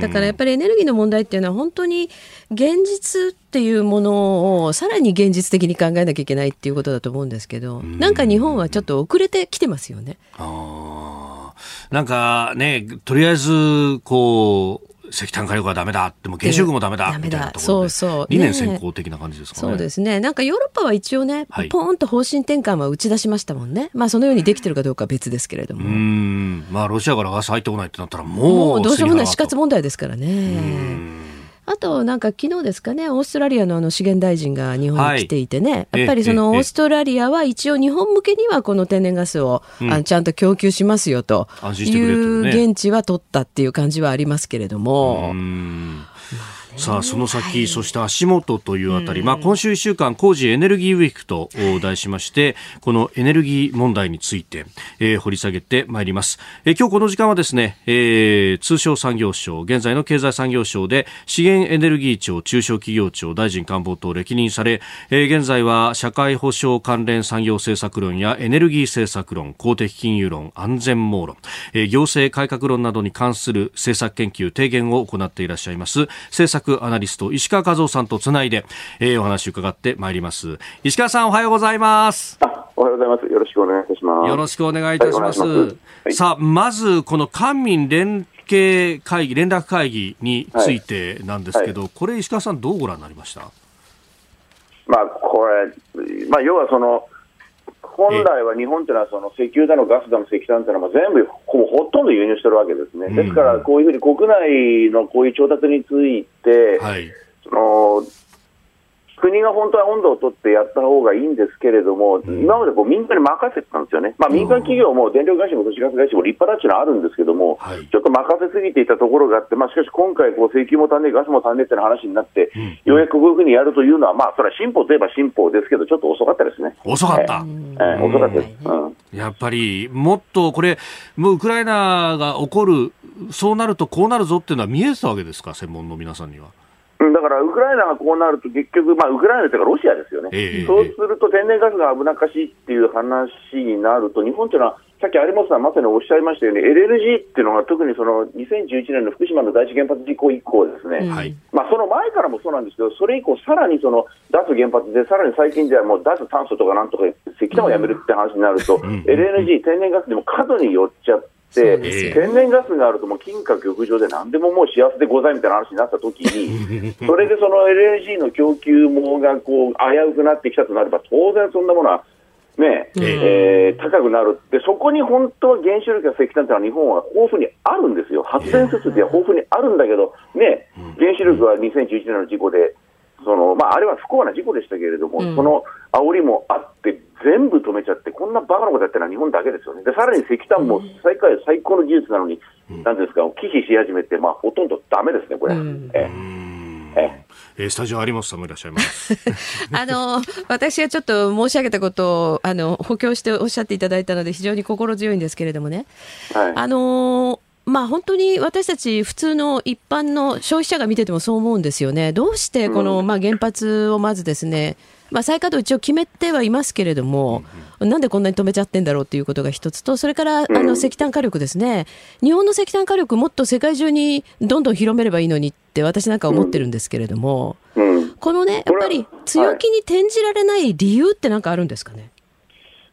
だからやっぱりエネルギーの問題っていうのは本当に現実っていうものをさらに現実的に考えなきゃいけないっていうことだと思うんですけどなんか日本はちょっと遅れてきてますよね。あなんかねとりあえずこう石炭火力はダメだでも原子力もダメだみたいなところそうそう。理念先行的な感じですかね、そうですね。なんかヨーロッパは一応ね、はい、ポーンと方針転換は打ち出しましたもんね。まあそのようにできてるかどうかは別ですけれども。うん。まあロシアからガス入ってこないってなったらもうどうしようもない。死活問題ですからねあとなんか昨日ですかねオーストラリアのあの資源大臣が日本に来ていてね、はい、やっぱりそのオーストラリアは一応日本向けにはこの天然ガスを、うん、あちゃんと供給しますよという現地は取ったっていう感じはありますけれども。さあその先、そして足元というあたり、まあ、今週1週間工事エネルギーウィークと題しましてこのエネルギー問題について、えー、掘り下げてまいります、えー、今日この時間はですね、えー、通商産業省現在の経済産業省で資源エネルギー庁中小企業庁大臣官房等歴任され、えー、現在は社会保障関連産業政策論やエネルギー政策論公的金融論安全網論、えー、行政改革論などに関する政策研究提言を行っていらっしゃいます。政策アナリスト石川和夫さんとつないで、えー、お話を伺ってまいります。石川さんおはようございます。おはようございます。よろしくお願いいたします。よろしくお願いいたします、はい、さあまずこの官民連携会議連絡会議についてなんですけど、はいはい、これ石川さんどうご覧になりました？まあ、これ、まあ、要はその、本来は日本というのはその石油だのガスだの石炭というのは全部ほほとんど輸入してるわけですね、ですからこういうふうに国内のこういう調達について、はい、その国が本当は温度を取ってやった方がいいんですけれども、うん、今までこう民間に任せてたんですよね、まあ、民間企業も電力会社も都市ガス会社も立派だっていうのはあるんですけども、はい、ちょっと任せすぎていたところがあって、まあ、しかし今回、石油も足んねえ、ガスも足んねえって話になって、うん、ようやくこういうふうにやるというのは、まあ、それは進歩といえば進歩ですけど、ちょっと遅かったですね。遅かった、えー、遅かったです、うん、やっぱり、もっとこれ、もうウクライナが起こる、そうなるとこうなるぞっていうのは見えてたわけですか、専門の皆さんには。だからウクライナがこうなると、結局、まあ、ウクライナというかロシアですよね、えー、そうすると天然ガスが危なっかしいっていう話になると、日本というのは、さっき有本さんまさにおっしゃいましたように、LNG っていうのが特にその2011年の福島の第一原発事故以降ですね、はい、まあ、その前からもそうなんですけど、それ以降、さらにその脱原発で、さらに最近ではもう脱炭素とかなんとか石炭をやめるって話になると、LNG、天然ガスでも過度に寄っちゃって。天然ガスがあるともう金貨玉上で何でももう幸せでございみたいな話になったときに、[LAUGHS] それでその LNG の供給網がこう危うくなってきたとなれば、当然そんなものはねえー、高くなる。で、そこに本当は原子力や石炭というのは日本は豊富にあるんですよ、発電設備は豊富にあるんだけど、ね、原子力は2011年の事故で、そのまあ、あれは不幸な事故でしたけれども、うん、その煽りもあって、全部止めちゃって、こんなバカなことやってるのは日本だけですよね、でさらに石炭も世界最高の技術なのに、うん、なんですか、忌避し始めて、まあ、ほとんどだめですね、これ。うん、ええ。えー、スタジオ有本さんもいらっしゃいますあの私がちょっと申し上げたことをあの補強しておっしゃっていただいたので非常に心強いんですけれどもね、はい、あのまあ、本当に私たち普通の一般の消費者が見ててもそう思うんですよね。どうしてこの、まあ、原発をまずですね、まあ、再稼働一応決めてはいますけれども、なんでこんなに止めちゃってんだろうということが一つと、それからあの石炭火力ですね、日本の石炭火力、もっと世界中にどんどん広めればいいのにって、私なんか思ってるんですけれども、このね、やっぱり強気に転じられない理由ってなんかあるんですかね？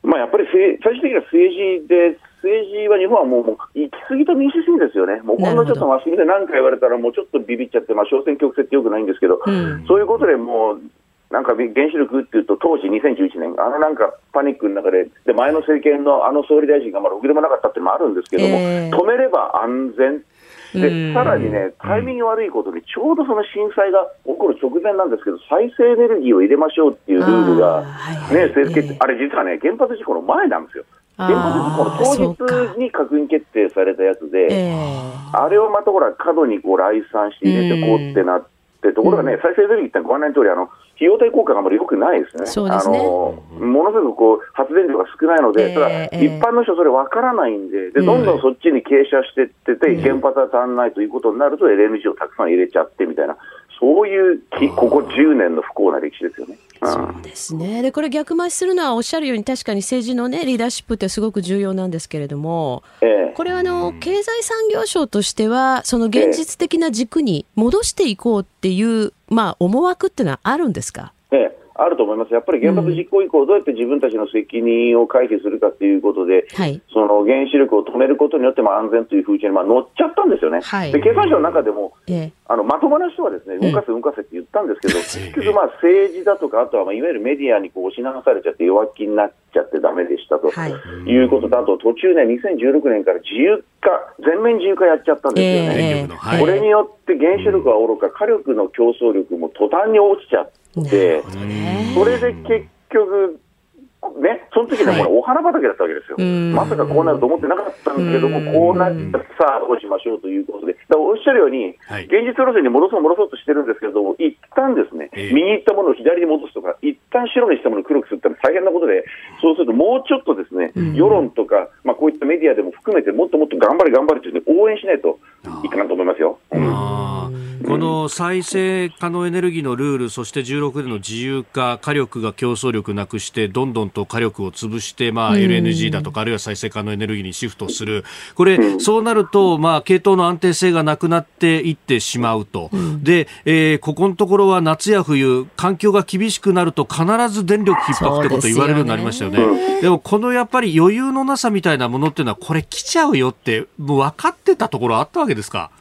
まあ、やっぱり最終的には政治で政治は日本はもうもう行き過ぎた民主主義ですよね、もうほんのちょっとマスコミで何か言われたら、もうちょっとビビっちゃって、まあ、小選挙区制ってよくないんですけど、うん、そういうことでもう、なんか原子力っていうと、当時2011年、あのなんかパニックの中で、で前の政権のあの総理大臣がまあろくでもなかったっていうのもあるんですけども、えー、止めれば安全。でさらにね、タイミング悪いことに、ちょうどその震災が起こる直前なんですけど、再生エネルギーを入れましょうっていうルールが、ね、あれ、実はね、原発事故の前なんですよ。原発事故の当日に閣議決定されたやつで、あれをまたほら、過度にこう来算して入れてこうってなって、ところがね、再生エネルギーってご案内の通り、あの費用対効果があまり良くないですね。すね。あのものすごくこう発電量が少ないので、ただ、一般の人、それ分からないんでで、どんどんそっちに傾斜していってて、原発は足んないということになると、LNG をたくさん入れちゃってみたいな、そういうここ10年の不幸な歴史ですよね。そうですね。でこれ、逆回しするのはおっしゃるように、確かに政治の、ね、リーダーシップってすごく重要なんですけれども、ええ、これはあの経済産業省としては、その現実的な軸に戻していこうっていう、まあ、思惑っていうのはあるんですか？ええあると思います、やっぱり原発実行以降、どうやって自分たちの責任を回避するかということで、はい、その原子力を止めることによっても安全という風潮にまあ乗っちゃったんですよね、はい、で経産省の中でも、えあのまともな人はですね動かせ、動かせって言ったんですけど、[LAUGHS] 結局、まあ、政治だとか、あとはまあいわゆるメディアにこう押し流されちゃって、弱気になっちゃってだめでしたと、はい、いうことと、あと途中ね、2016年から自由化、全面自由化やっちゃったんですよね、えー、これによって原子力はおろか、火力の競争力も途端に落ちちゃって。で、それで結局、ね、その時にはもうお花畑だったわけですよ、まさかこうなると思ってなかったんですけども、こうなったさあ、どうしましょうということで、だおっしゃるように、現実路線に戻そう、戻そうとしてるんですけれども、一旦ですね、右行ったものを左に戻すとか、一旦白にしたものを黒くするって大変なことで、そうするともうちょっとですね、世論とか、まあ、こういったメディアでも含めて、もっともっと頑張れ、頑張れという、応援しないといいかなと思いますよ。うんこの再生可能エネルギーのルール、そして16での自由化、火力が競争力なくして、どんどんと火力を潰して、まあ、LNG だとか、あるいは再生可能エネルギーにシフトする。これ、そうなると、まあ、系統の安定性がなくなっていってしまうと。で、えー、ここのところは夏や冬、環境が厳しくなると必ず電力逼迫ってこと言われるようになりましたよね。でねでも、このやっぱり余裕のなさみたいなものっていうのは、これ来ちゃうよって、もう分かってたところあったわけですか？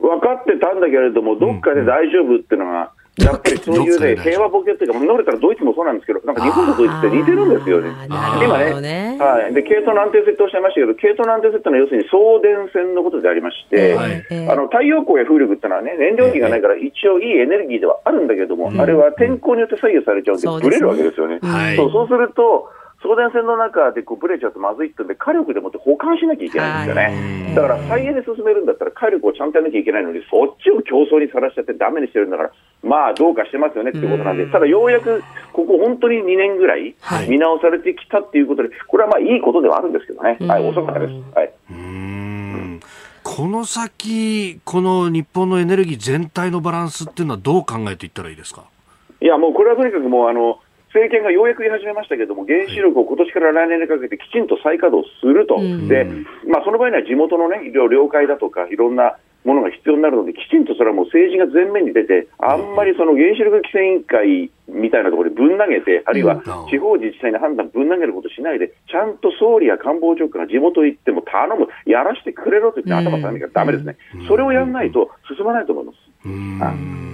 分かってたんだけれども、どっかで大丈夫っていうのが、やっぱりそういうね、平和ボケっていうか、ノれたらドイツもそうなんですけど、なんか日本とドイツって似てるんですよね。今ね、はい。で、系統の安定性っておっしゃいましたけど、系統の安定性ってのは要するに送電線のことでありまして、はい、あの、太陽光や風力ってのはね、燃料費がないから一応いいエネルギーではあるんだけども、あれは天候によって左右されちゃうんで、ブレるわけですよね。そうそうすると、送電線の中でこうブレちゃうとまずいってんで、火力でもって保管しなきゃいけないんですよね。だから再エネ進めるんだったら火力をちゃんとやらなきゃいけないのに、そっちを競争にさらしちゃってだめにしてるんだから、まあどうかしてますよねっていうことなんで、ただようやくここ本当に2年ぐらい見直されてきたっていうことで、これはまあいいことではあるんですけどね。はい、遅かったです。はい。この先、この日本のエネルギー全体のバランスっていうのはどう考えていったらいいですか？いや、もうこれはとにかくもうあの、政権がようやく言い始めましたけれども、原子力を今年から来年にかけてきちんと再稼働すると、でまあ、その場合には地元の、ね、了解だとか、いろんなものが必要になるので、きちんとそれはもう政治が前面に出て、あんまりその原子力規制委員会みたいなところでぶん投げて、あるいは地方自治体の判断ぶん投げることしないで、ちゃんと総理や官房長官が地元行っても頼む、やらせてくれろと言って頭下げなきゃだめですね、それをやらないと進まないと思います。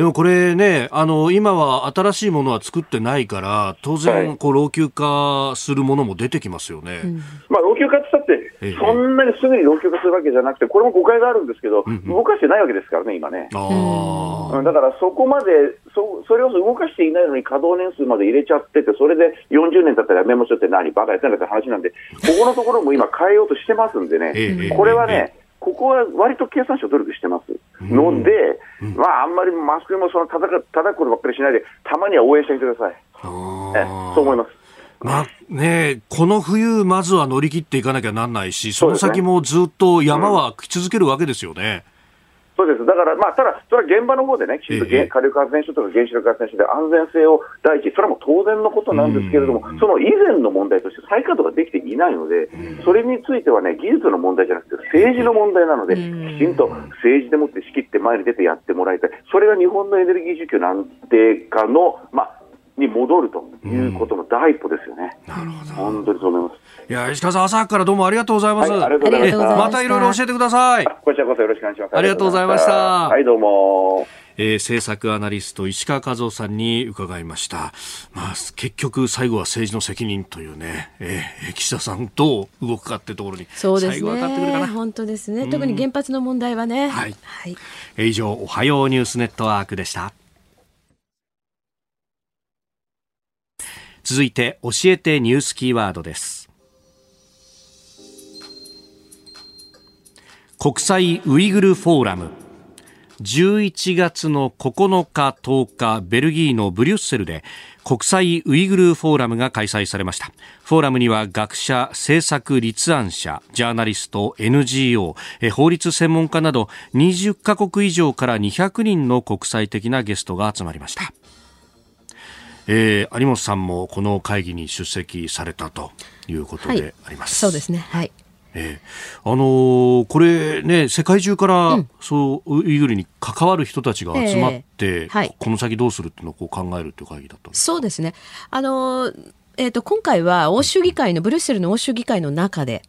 でもこれね、あの、今は新しいものは作ってないから、当然、こう、老朽化するものも出てきますよね。まあ、老朽化って言ったって、そんなにすぐに老朽化するわけじゃなくて、これも誤解があるんですけど、動かしてないわけですからね、今ね。だからそこまでそ、それを動かしていないのに稼働年数まで入れちゃってて、それで40年経ったらやめましょうって何、バカやってんだって話なんで、ここのところも今変えようとしてますんでね、これはね、ここは割と経産省努力してますので、うん、まあ、あんまりマスコミもその叩く叩くことばっかりしないで、たまには応援してみてください。えそう思います。まあね、この冬、まずは乗り切っていかなきゃなんないし、その先もずっと山は来続けるわけですよね。そうです。だから、まあ、ただ、それは現場の方でね、きちんと火力発電所とか原子力発電所で安全性を第一、それはもう当然のことなんですけれども、その以前の問題として再稼働ができていないので、それについてはね、技術の問題じゃなくて政治の問題なので、きちんと政治でもって仕切って前に出てやってもらいたい。それが日本のエネルギー需給の安定化の、まあ、に戻るということの第一歩ですよね。なるほど。本当にそう思います。いや、石川さん、朝からどうもありがとうございます。はい、ありがとうございます。またいろいろ教えてください。こちらこそよろしくお願いします。ありがとうございました。はい、どうも。えー、政策アナリスト石川和夫さんに伺いました。まあ、結局最後は政治の責任というね、えー、岸田さんどう動くかってところにそうですね。本当ですね。特に原発の問題はね。はい。はい、えー、以上、おはようニュースネットワークでした。続いて教えてニュースキーワードです。国際ウイグルフォーラム。11月の9日10日ベルギーのブリュッセルで国際ウイグルフォーラムが開催されました。フォーラムには学者政策立案者ジャーナリスト NGO 法律専門家など20カ国以上から200人の国際的なゲストが集まりました。えー、有本さんもこの会議に出席されたということであります。はい、そうですね。はい。えー、あのー、これね、世界中から、うん、そうウイグルに関わる人たちが集まって、えーはい、この先どうするっていうのをこう考えるという会議だったそうですね。あのー、えっ、と今回は欧州議会のブリュッセルの欧州議会の中で。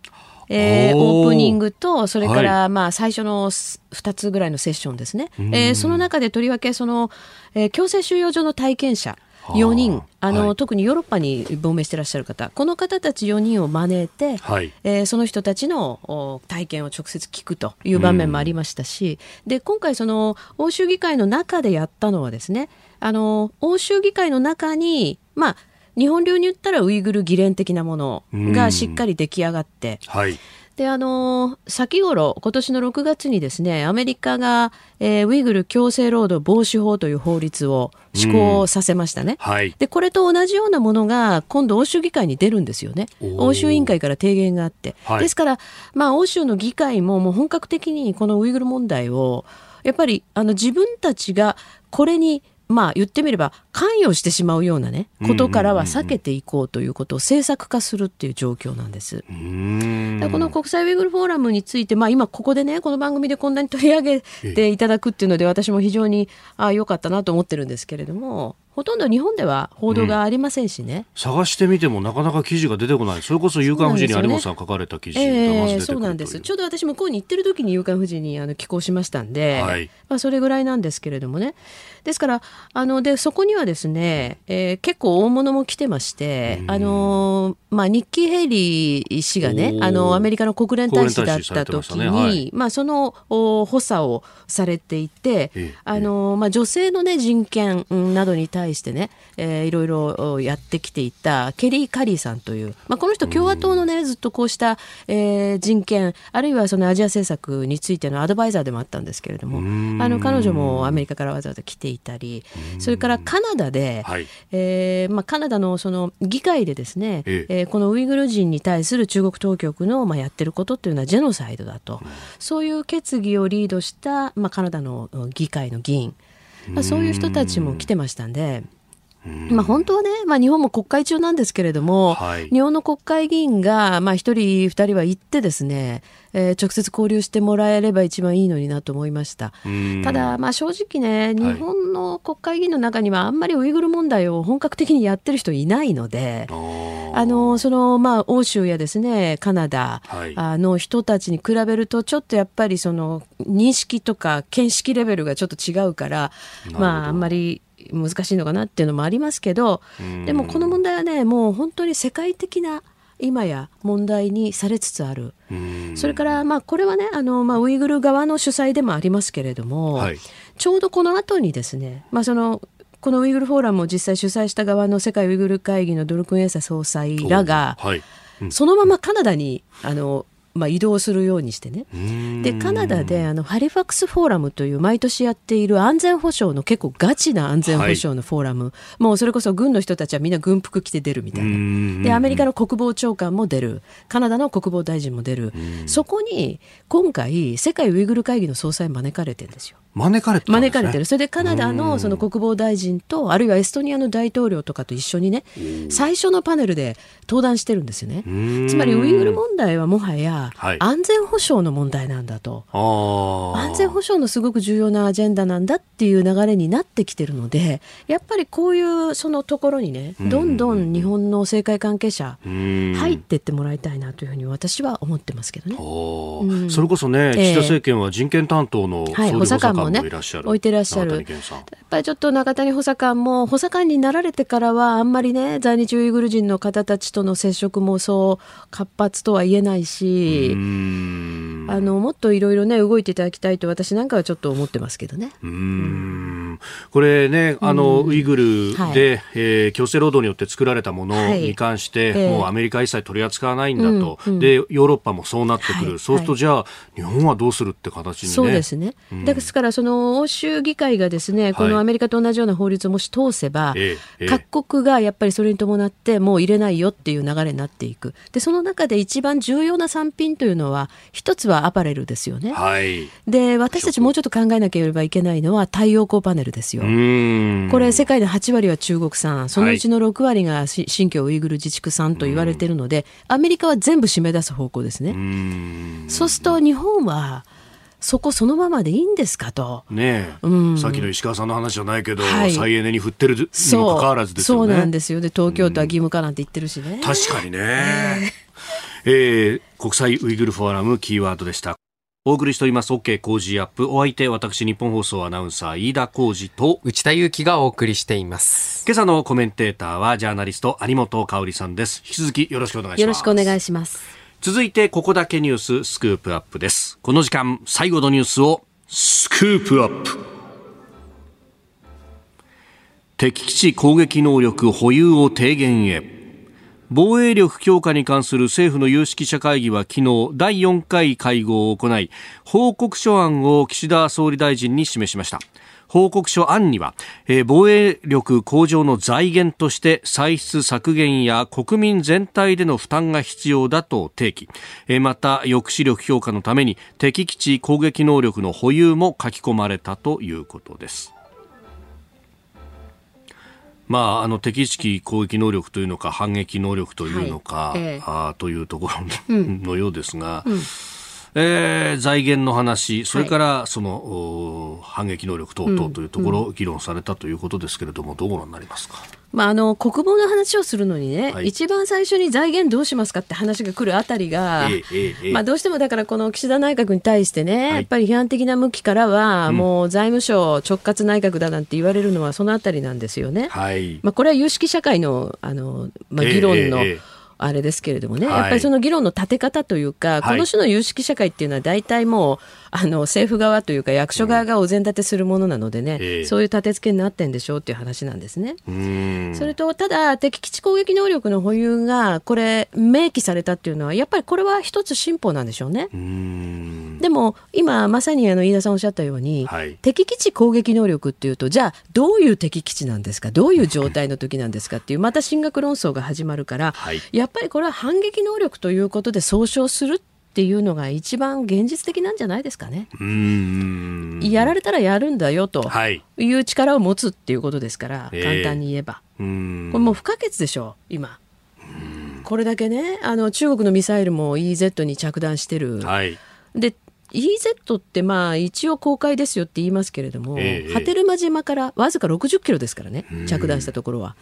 えー、オープニングとそれからまあ最初の2つぐらいのセッションですね、えー、その中でとりわけその、えー、強制収容所の体験者4人。あの、はい、特にヨーロッパに亡命していらっしゃる方。この方たち4人を招いて、はい、えー、その人たちの体験を直接聞くという場面もありましたし、うん、で今回その欧州議会の中でやったのはですねあの欧州議会の中にまあ日本流に言ったらウイグル議連的なものがしっかり出来上がって、うんはい、であの先頃今年の6月にですねアメリカが、えー、ウイグル強制労働防止法という法律を施行させましたね、うん。はい、でこれと同じようなものが今度欧州議会に出るんですよね。欧州委員会から提言があって、はい、ですから、まあ、欧州の議会ももう本格的にこのウイグル問題をやっぱりあの自分たちがこれにまあ言ってみれば関与してしまうようなねことからは避けていこうということを政策化するっていう状況なんです。この国際ウイグルフォーラムについて、まあ、今ここでねこの番組でこんなに取り上げていただくっていうので私も非常にあ良かったなと思ってるんですけれどもほとんど日本では報道がありませんしね、うん、探してみてもなかなか記事が出てこない。それこそ「夕刊富士」に有本さん書かれた記事がまず出てくるそうなんです。ちょうど私向こうに行ってる時に「夕刊富士」にあの寄稿しましたんで、はい、まあ、それぐらいなんですけれどもね。ですからあのでそこにはですね、えー、結構大物も来てまして、あのまあ、ニッキー・ヘイリー氏がねあのアメリカの国連大使だった時に、ね。はい、まあ、その補佐をされていて、あのまあ、女性の、ね、人権などに対してね、えー、いろいろやってきていたケリー・カリーさんという、まあ、この人共和党のねずっとこうした、えー、人権あるいはそのアジア政策についてのアドバイザーでもあったんですけれどもあの彼女もアメリカからわざわざ来ていたりそれからカナダで、はい、えー、まあ、カナダのその議会でですね、ええ。ー、このウイグル人に対する中国当局の、まあ、やってることっていうのはジェノサイドだと、そういう決議をリードした、まあ、カナダの議会の議員、まあ、そういう人たちも来てましたんで。まあ、本当はね、まあ、日本も国会中なんですけれども、はい、日本の国会議員が、まあ、1人、2人は行ってですね、えー、直接交流してもらえれば一番いいのになと思いました。ただ、まあ、正直ね、日本の国会議員の中にはあんまりウイグル問題を本格的にやってる人いないので、あのそのまあ、欧州やですねカナダの人たちに比べると、ちょっとやっぱりその認識とか見識レベルがちょっと違うから、まあ、あんまり難しいのかなっていうのもありますけどでもこの問題はねもう本当に世界的な今や問題にされつつある。それからまあこれはねあの、まあ、ウイグル側の主催でもありますけれども、はい、ちょうどこの後にですね、まあ、そのこのウイグルフォーラムを実際主催した側の世界ウイグル会議のドルクンエーサ総裁らが、はい。うん、そのままカナダにあのまあ、移動するようにしてね。でカナダであのハリファクスフォーラムという毎年やっている安全保障の結構ガチな安全保障のフォーラム、はい、もうそれこそ軍の人たちはみんな軍服着て出るみたいな。でアメリカの国防長官も出る。カナダの国防大臣も出る。そこに今回世界ウイグル会議の総裁招かれてるんですよ。招かれてる、ね、招かれてる。それでカナダのその国防大臣とあるいはエストニアの大統領とかと一緒にね最初のパネルで登壇してるんですよね。つまりウイグル問題はもはや安全保障の問題なんだと、はい、安全保障のすごく重要なアジェンダなんだっていう流れになってきてるのでやっぱりこういうそのところにねどんどん日本の政界関係者入っていってもらいたいなというふうに私は思ってますけどね、うん、それこそね岸田政権は人権担当の総理補佐官もね置いてらっしゃる。やっぱりちょっと中谷補佐官も補佐官になられてからはあんまりね在日ウイグル人の方たちとの接触もそう活発とは言えないしあのもっといろいろね動いていただきたいと私なんかはちょっと思ってますけどね。うん。これねあのウイグルで、はい、えー、強制労働によって作られたものに関して、はい、もうアメリカ一切取り扱わないんだと、うんうん、でヨーロッパもそうなってくる、はい、そうするとじゃあ日本はどうするって形に、ね、そうですね、うん、ですからその欧州議会がですねこのアメリカと同じような法律をもし通せば、各国がやっぱりそれに伴ってもう入れないよっていう流れになっていく。でその中で一番重要な産品というのは一つはアパレルですよね、はい、で私たちもうちょっと考えなければいけないのは太陽光パネルですよ。これ世界の8割は中国産。そのうちの6割が新疆ウイグル自治区産と言われているのでアメリカは全部締め出す方向ですね。そうすると日本はそこそのままでいいんですかと。ねえ、うん、さっきの石川さんの話じゃないけど、はい、再エネに振ってるにもかかわらずですよね。そうなんですよ。で、東京都は義務化なんて言ってるしね。確かにね。[LAUGHS] えー、えー、国際ウイグルフォーラムキーワードでした。お送りしております OK 工事アップ。お相手、私、日本放送アナウンサー、飯田浩二と、内田祐樹がお送りしています。[LAUGHS] 今朝のコメンテーターは、ジャーナリスト、有本香里さんです。引き続きよろしくお願いします。よろしくお願いします。続いてここだけニューススクープアップです。この時間最後のニュースをスクープアップ。敵基地攻撃能力保有を低減へ。防衛力強化に関する政府の有識者会議は昨日第4回会合を行い報告書案を岸田総理大臣に示しました。報告書案には、えー、防衛力向上の財源として歳出削減や国民全体での負担が必要だと提起、えー、また抑止力強化のために敵基地攻撃能力の保有も書き込まれたということです。まあ、あの敵基地攻撃能力というのか反撃能力というのか、はい。えー、あというところのようですが、うんえー、財源の話、それからその、はい、反撃能力等々というところ、議論されたということですけれども、どうご覧になりますか？まあ、あの国防の話をするのにね、はい、一番最初に財源どうしますかって話が来るあたりが、えええ、まあ、どうしてもだからこの岸田内閣に対してね、はい、やっぱり批判的な向きからは、もう財務省直轄内閣だなんて言われるのはそのあたりなんですよね。はい、まあ、これは有識社会のあの、まあ、議論の、あれですけれどもね、はい、やっぱりその議論の立て方というか、この種の有識社会っていうのは大体もう、あの政府側というか役所側がお膳立てするものなのでね、うん、そういう立て付けになってんでしょうっていう話なんですね。それとただ敵基地攻撃能力の保有がこれ明記されたっていうのはやっぱりこれは一つ進歩なんでしょうね。うでも今まさにあの飯田さんおっしゃったように、はい、敵基地攻撃能力っていうとじゃあどういう敵基地なんですか？どういう状態の時なんですかっていうまた進学論争が始まるから、はい、やっぱりこれは反撃能力ということで総称するっていうのが一番現実的なんじゃないですかね？やられたらやるんだよという力を持つっていうことですから、簡単に言えば。これもう不可欠でしょう、今。これだけね、あの中国のミサイルも EZ に着弾してる。はい、で EZ ってまあ一応公開ですよって言いますけれども、えー、波照間島からわずか60キロですからね、着弾したところは。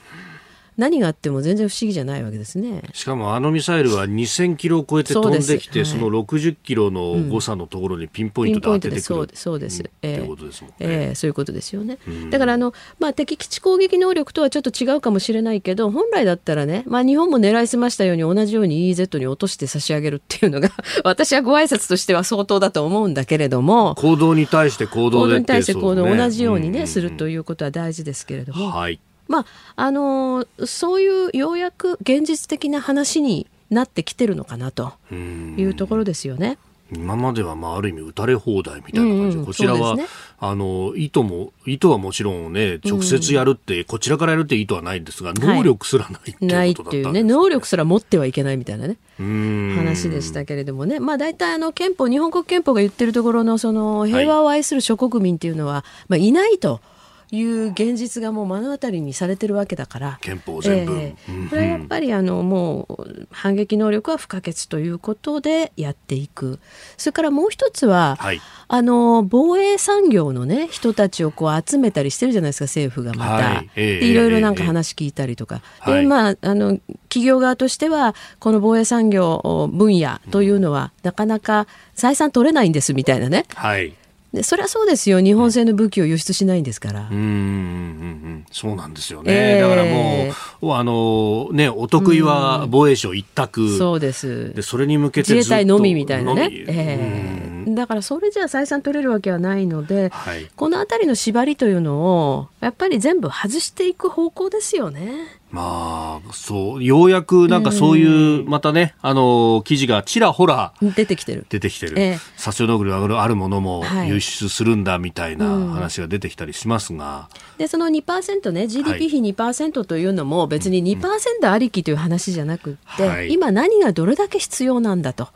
何があっても全然不思議じゃないわけですね。しかもあのミサイルは2000キロを超えて飛んできてそ,、の60キロの誤差のところにピンポイントで当ててくる、そうです、えー、えー、そういうことですよね、だからあの、まあ、敵基地攻撃能力とはちょっと違うかもしれないけど本来だったらね、まあ、日本も狙いすましたように同じように EZ に落として差し上げるっていうのが [LAUGHS] 私はご挨拶としては相当だと思うんだけれども行動に対して行動で行動に対して行動、ね、同じようにね、するということは大事ですけれども。はいまああのそういうようやく現実的な話になってきてるのかなというところですよね。今まではまあある意味打たれ放題みたいな感じ。で、うん、こちらは、ね、あの意図も意図はもちろんね直接やるって、うん、こちらからやるって意図はないんですが能力すらないっていうないっていうね。能力すら持ってはいけないみたいなね。話でしたけれどもね。まあ大体あの憲法日本国憲法が言ってるところのその平和を愛する諸国民っていうのは、はい、まあ、いないと。いう現実がもう目の当たりにされてるわけだから。憲法全部、えー、これはやっぱりあのもう反撃能力は不可欠ということでやっていく。それからもう一つは、はい、あの防衛産業の、ね、人たちをこう集めたりしてるじゃないですか政府がまた、はい、えー、いろいろなんか話聞いたりとか、えー、でまあ、あの企業側としてはこの防衛産業分野というのはなかなか採算取れないんですみたいなね、はいでそれはそうですよ。日本製の武器を輸出しないんですから。うんうんうんそうなんですよね、えー、だからもうあの、ね、お得意は防衛省一択、そうです。でそれに向けて自衛隊のみみたいなね、えー、だからそれじゃ採算取れるわけはないので、はい、この辺りの縛りというのをやっぱり全部外していく方向ですよね。まあ、そう、ようやくなんかそういう、またね、あの、記事がちらほら出てきてる。出てきてる。えー、殺傷能力があるものも輸出するんだみたいな話が出てきたりしますが。はい、で、その2%ね、GDP 比2%というのも別に2%ありきという話じゃなくって、はい、今何がどれだけ必要なんだと。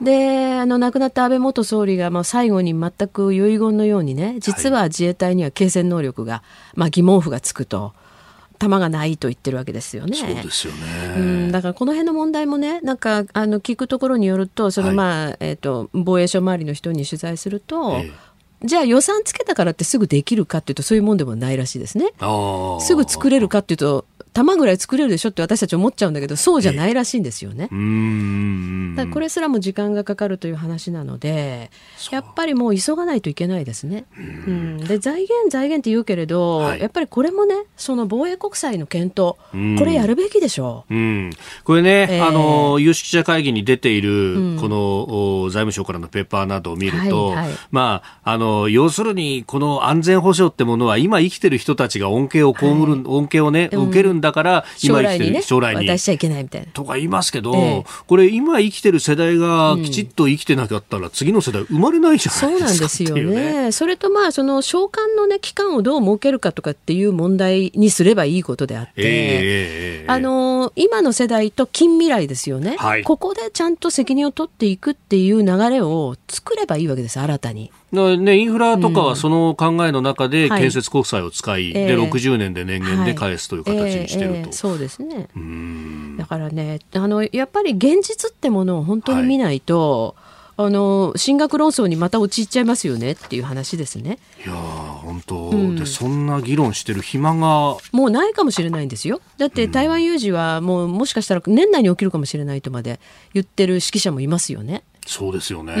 であの亡くなった安倍元総理がまあ最後に全く遺言のようにね実は自衛隊には継戦能力が、まあ、疑問符がつくと。弾がないと言ってるわけですよね。そうですよね。うん、だからこの辺の問題もね、なんかあの聞くところによると、そのまあ、はい、えっ、ー、と防衛省周りの人に取材すると。えじゃあ予算つけたからってすぐできるかっていうとそういうもんでもないらしいですね。すぐ作れるかっていうと玉ぐらい作れるでしょって私たち思っちゃうんだけどそうじゃないらしいんですよね。だこれすらも時間がかかるという話なのでやっぱりもう急がないといけないですね。うん、で財源財源って言うけれど、はい、やっぱりこれもねその防衛国債の検討これやるべきでしょう。うん、これね、えー、あの有識者会議に出ている、この財務省からのペーパーなどを見ると、はいはい、まああの要するにこの安全保障ってものは今生きてる人たちが恩恵を被る、はい、恩恵をね受けるんだだから今生きてる将来に、渡しちゃいけないみたいな。とか言いますけど、ええ、これ今生きてる世代がきちっと生きてなかったら、次の世代生まれないじゃないですか、そうなんですよね。それとまあその償還のね期間をどう設けるかとかっていう問題にすればいいことであって、えー、あの今の世代と近未来ですよね、はい、ここでちゃんと責任を取っていくっていう流れを作ればいいわけです新たに。ね、インフラとかはその考えの中で建設国債を使い、うんはい、で60年で年限で返すという形にしてると、はいえーえー、そうですね。だからねあのやっぱり現実ってものを本当に見ないと、はい。あの進学論争にまた陥っちゃいますよねっていう話ですね。いや本当、うん、でそんな議論してる暇が。もうないかもしれないんですよ。だって台湾有事はもうもしかしたら年内に起きるかもしれないとまで言ってる指揮者もいますよね。そうですよね。うん、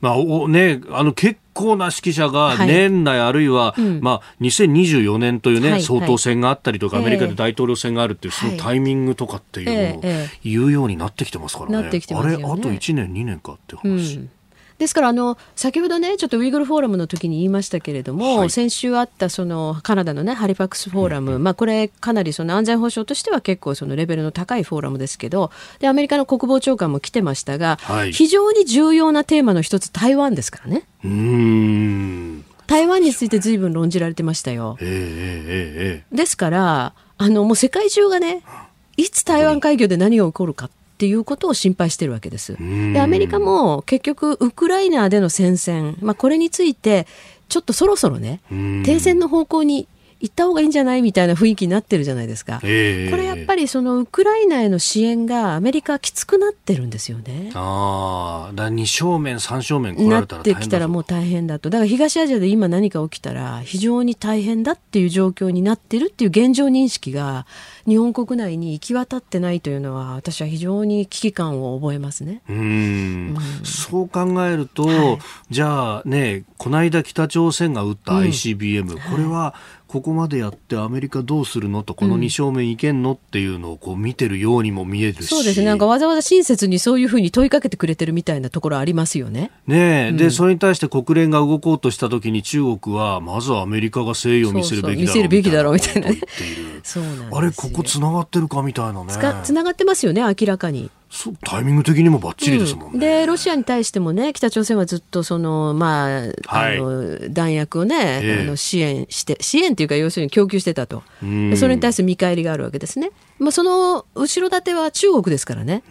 まあ、おね、あの結構な指揮者が年内あるいは、はい、まあ、2024年というね、はい、総統選があったりとか、アメリカで大統領選があるっていう、そのタイミングとかっていうのを言うようになってきてますからね。ね。あれ、あと1年、2年かって話。うんですからあの先ほどねちょっとウイグルフォーラムの時に言いましたけれども、はい、先週あったそのカナダのねハリファクスフォーラム、うん、まあこれかなりその安全保障としては結構そのレベルの高いフォーラムですけどでアメリカの国防長官も来てましたが、はい、非常に重要なテーマの一つ台湾ですからね。うん。台湾について随分論じられてましたよ。えーえーえー、ですからあのもう世界中がねいつ台湾海峡で何が起こるかっていうことを心配してるわけです。でアメリカも結局ウクライナでの戦線、まあ、これについてちょっとそろそろね停戦の方向に行った方がいいんじゃないみたいな雰囲気になってるじゃないですか、えー、これやっぱりそのウクライナへの支援がアメリカきつくなってるんですよね。ああ、だ2正面、3正面なってきたらもう大変だと。だから東アジアで今何か起きたら非常に大変だっていう状況になってるっていう現状認識が日本国内に行き渡ってないというのは私は非常に危機感を覚えますね。うん。うん。そう考えると、はい、じゃあね、この間北朝鮮が撃った ICBM、うん、これはここまでやってアメリカどうするのとこの2正面いけんのっていうのをこう見てるようにも見えるし、そうですねなんかわざわざ親切にそういうふうに問いかけてくれてるみたいなところありますよね。ね、うん、でそれに対して国連が動こうとした時に中国はまずはアメリカが誠意を見せるべきだろう見せるべきだろうみたいなね。そうなんあれここつながってるかみたいなね。つながってますよね明らかに。タイミング的にもばっちりですもんね、うん、でロシアに対してもね北朝鮮はずっとその、まあ、はい、あの弾薬をね、えー、あの支援して支援というか要するに供給してたと。それに対する見返りがあるわけですね、まあ、その後ろ盾は中国ですからね。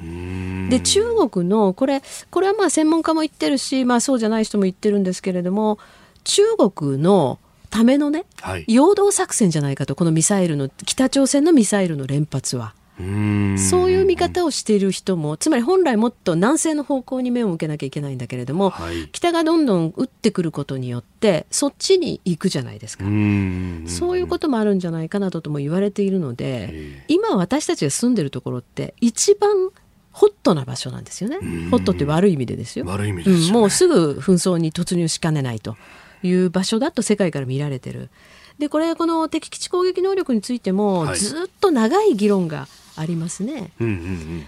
で中国のこれこれはまあ専門家も言ってるし、まあ、そうじゃない人も言ってるんですけれども中国のためのね、はい、陽動作戦じゃないかとこのミサイルの北朝鮮のミサイルの連発は。そういう見方をしている人もつまり本来もっと南西の方向に目を向けなきゃいけないんだけれども、はい、北がどんどん撃ってくることによってそっちに行くじゃないですか。そういうこともあるんじゃないかなどとも言われているので今私たちが住んでるところって一番ホットな場所なんですよね。ホットって悪い意味でですよ。悪い意味です、ね。うん、もうすぐ紛争に突入しかねないという場所だと世界から見られてる。でこれこの敵基地攻撃能力についても、ずっと長い議論がありますね。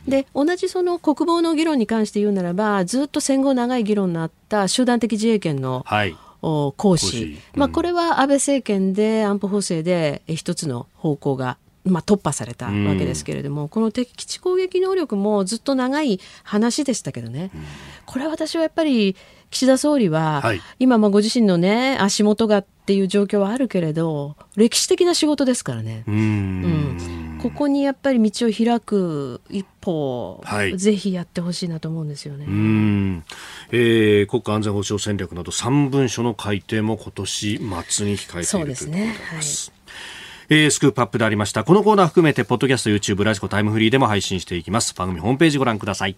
で同じその国防の議論に関して言うならばずっと戦後長い議論のあった集団的自衛権の、はい。行使、うん、まあ、これは安倍政権で安保法制で一つの方向がまあ、突破されたわけですけれども、うん、この敵基地攻撃能力もずっと長い話でしたけどね、うん、これは私はやっぱり岸田総理は、はい、今まあご自身のね足元がっていう状況はあるけれど歴史的な仕事ですからね、うん、ここにやっぱり道を開く一歩、はい、ぜひやってほしいなと思うんですよね、うんえー、国家安全保障戦略など3文書の改定も今年末に控えているそうですね。はいえー、スクープアップでありました。このコーナー含めて、ポッドキャスト、YouTube、ラジコ、タイムフリーでも配信していきます。番組ホームページご覧ください。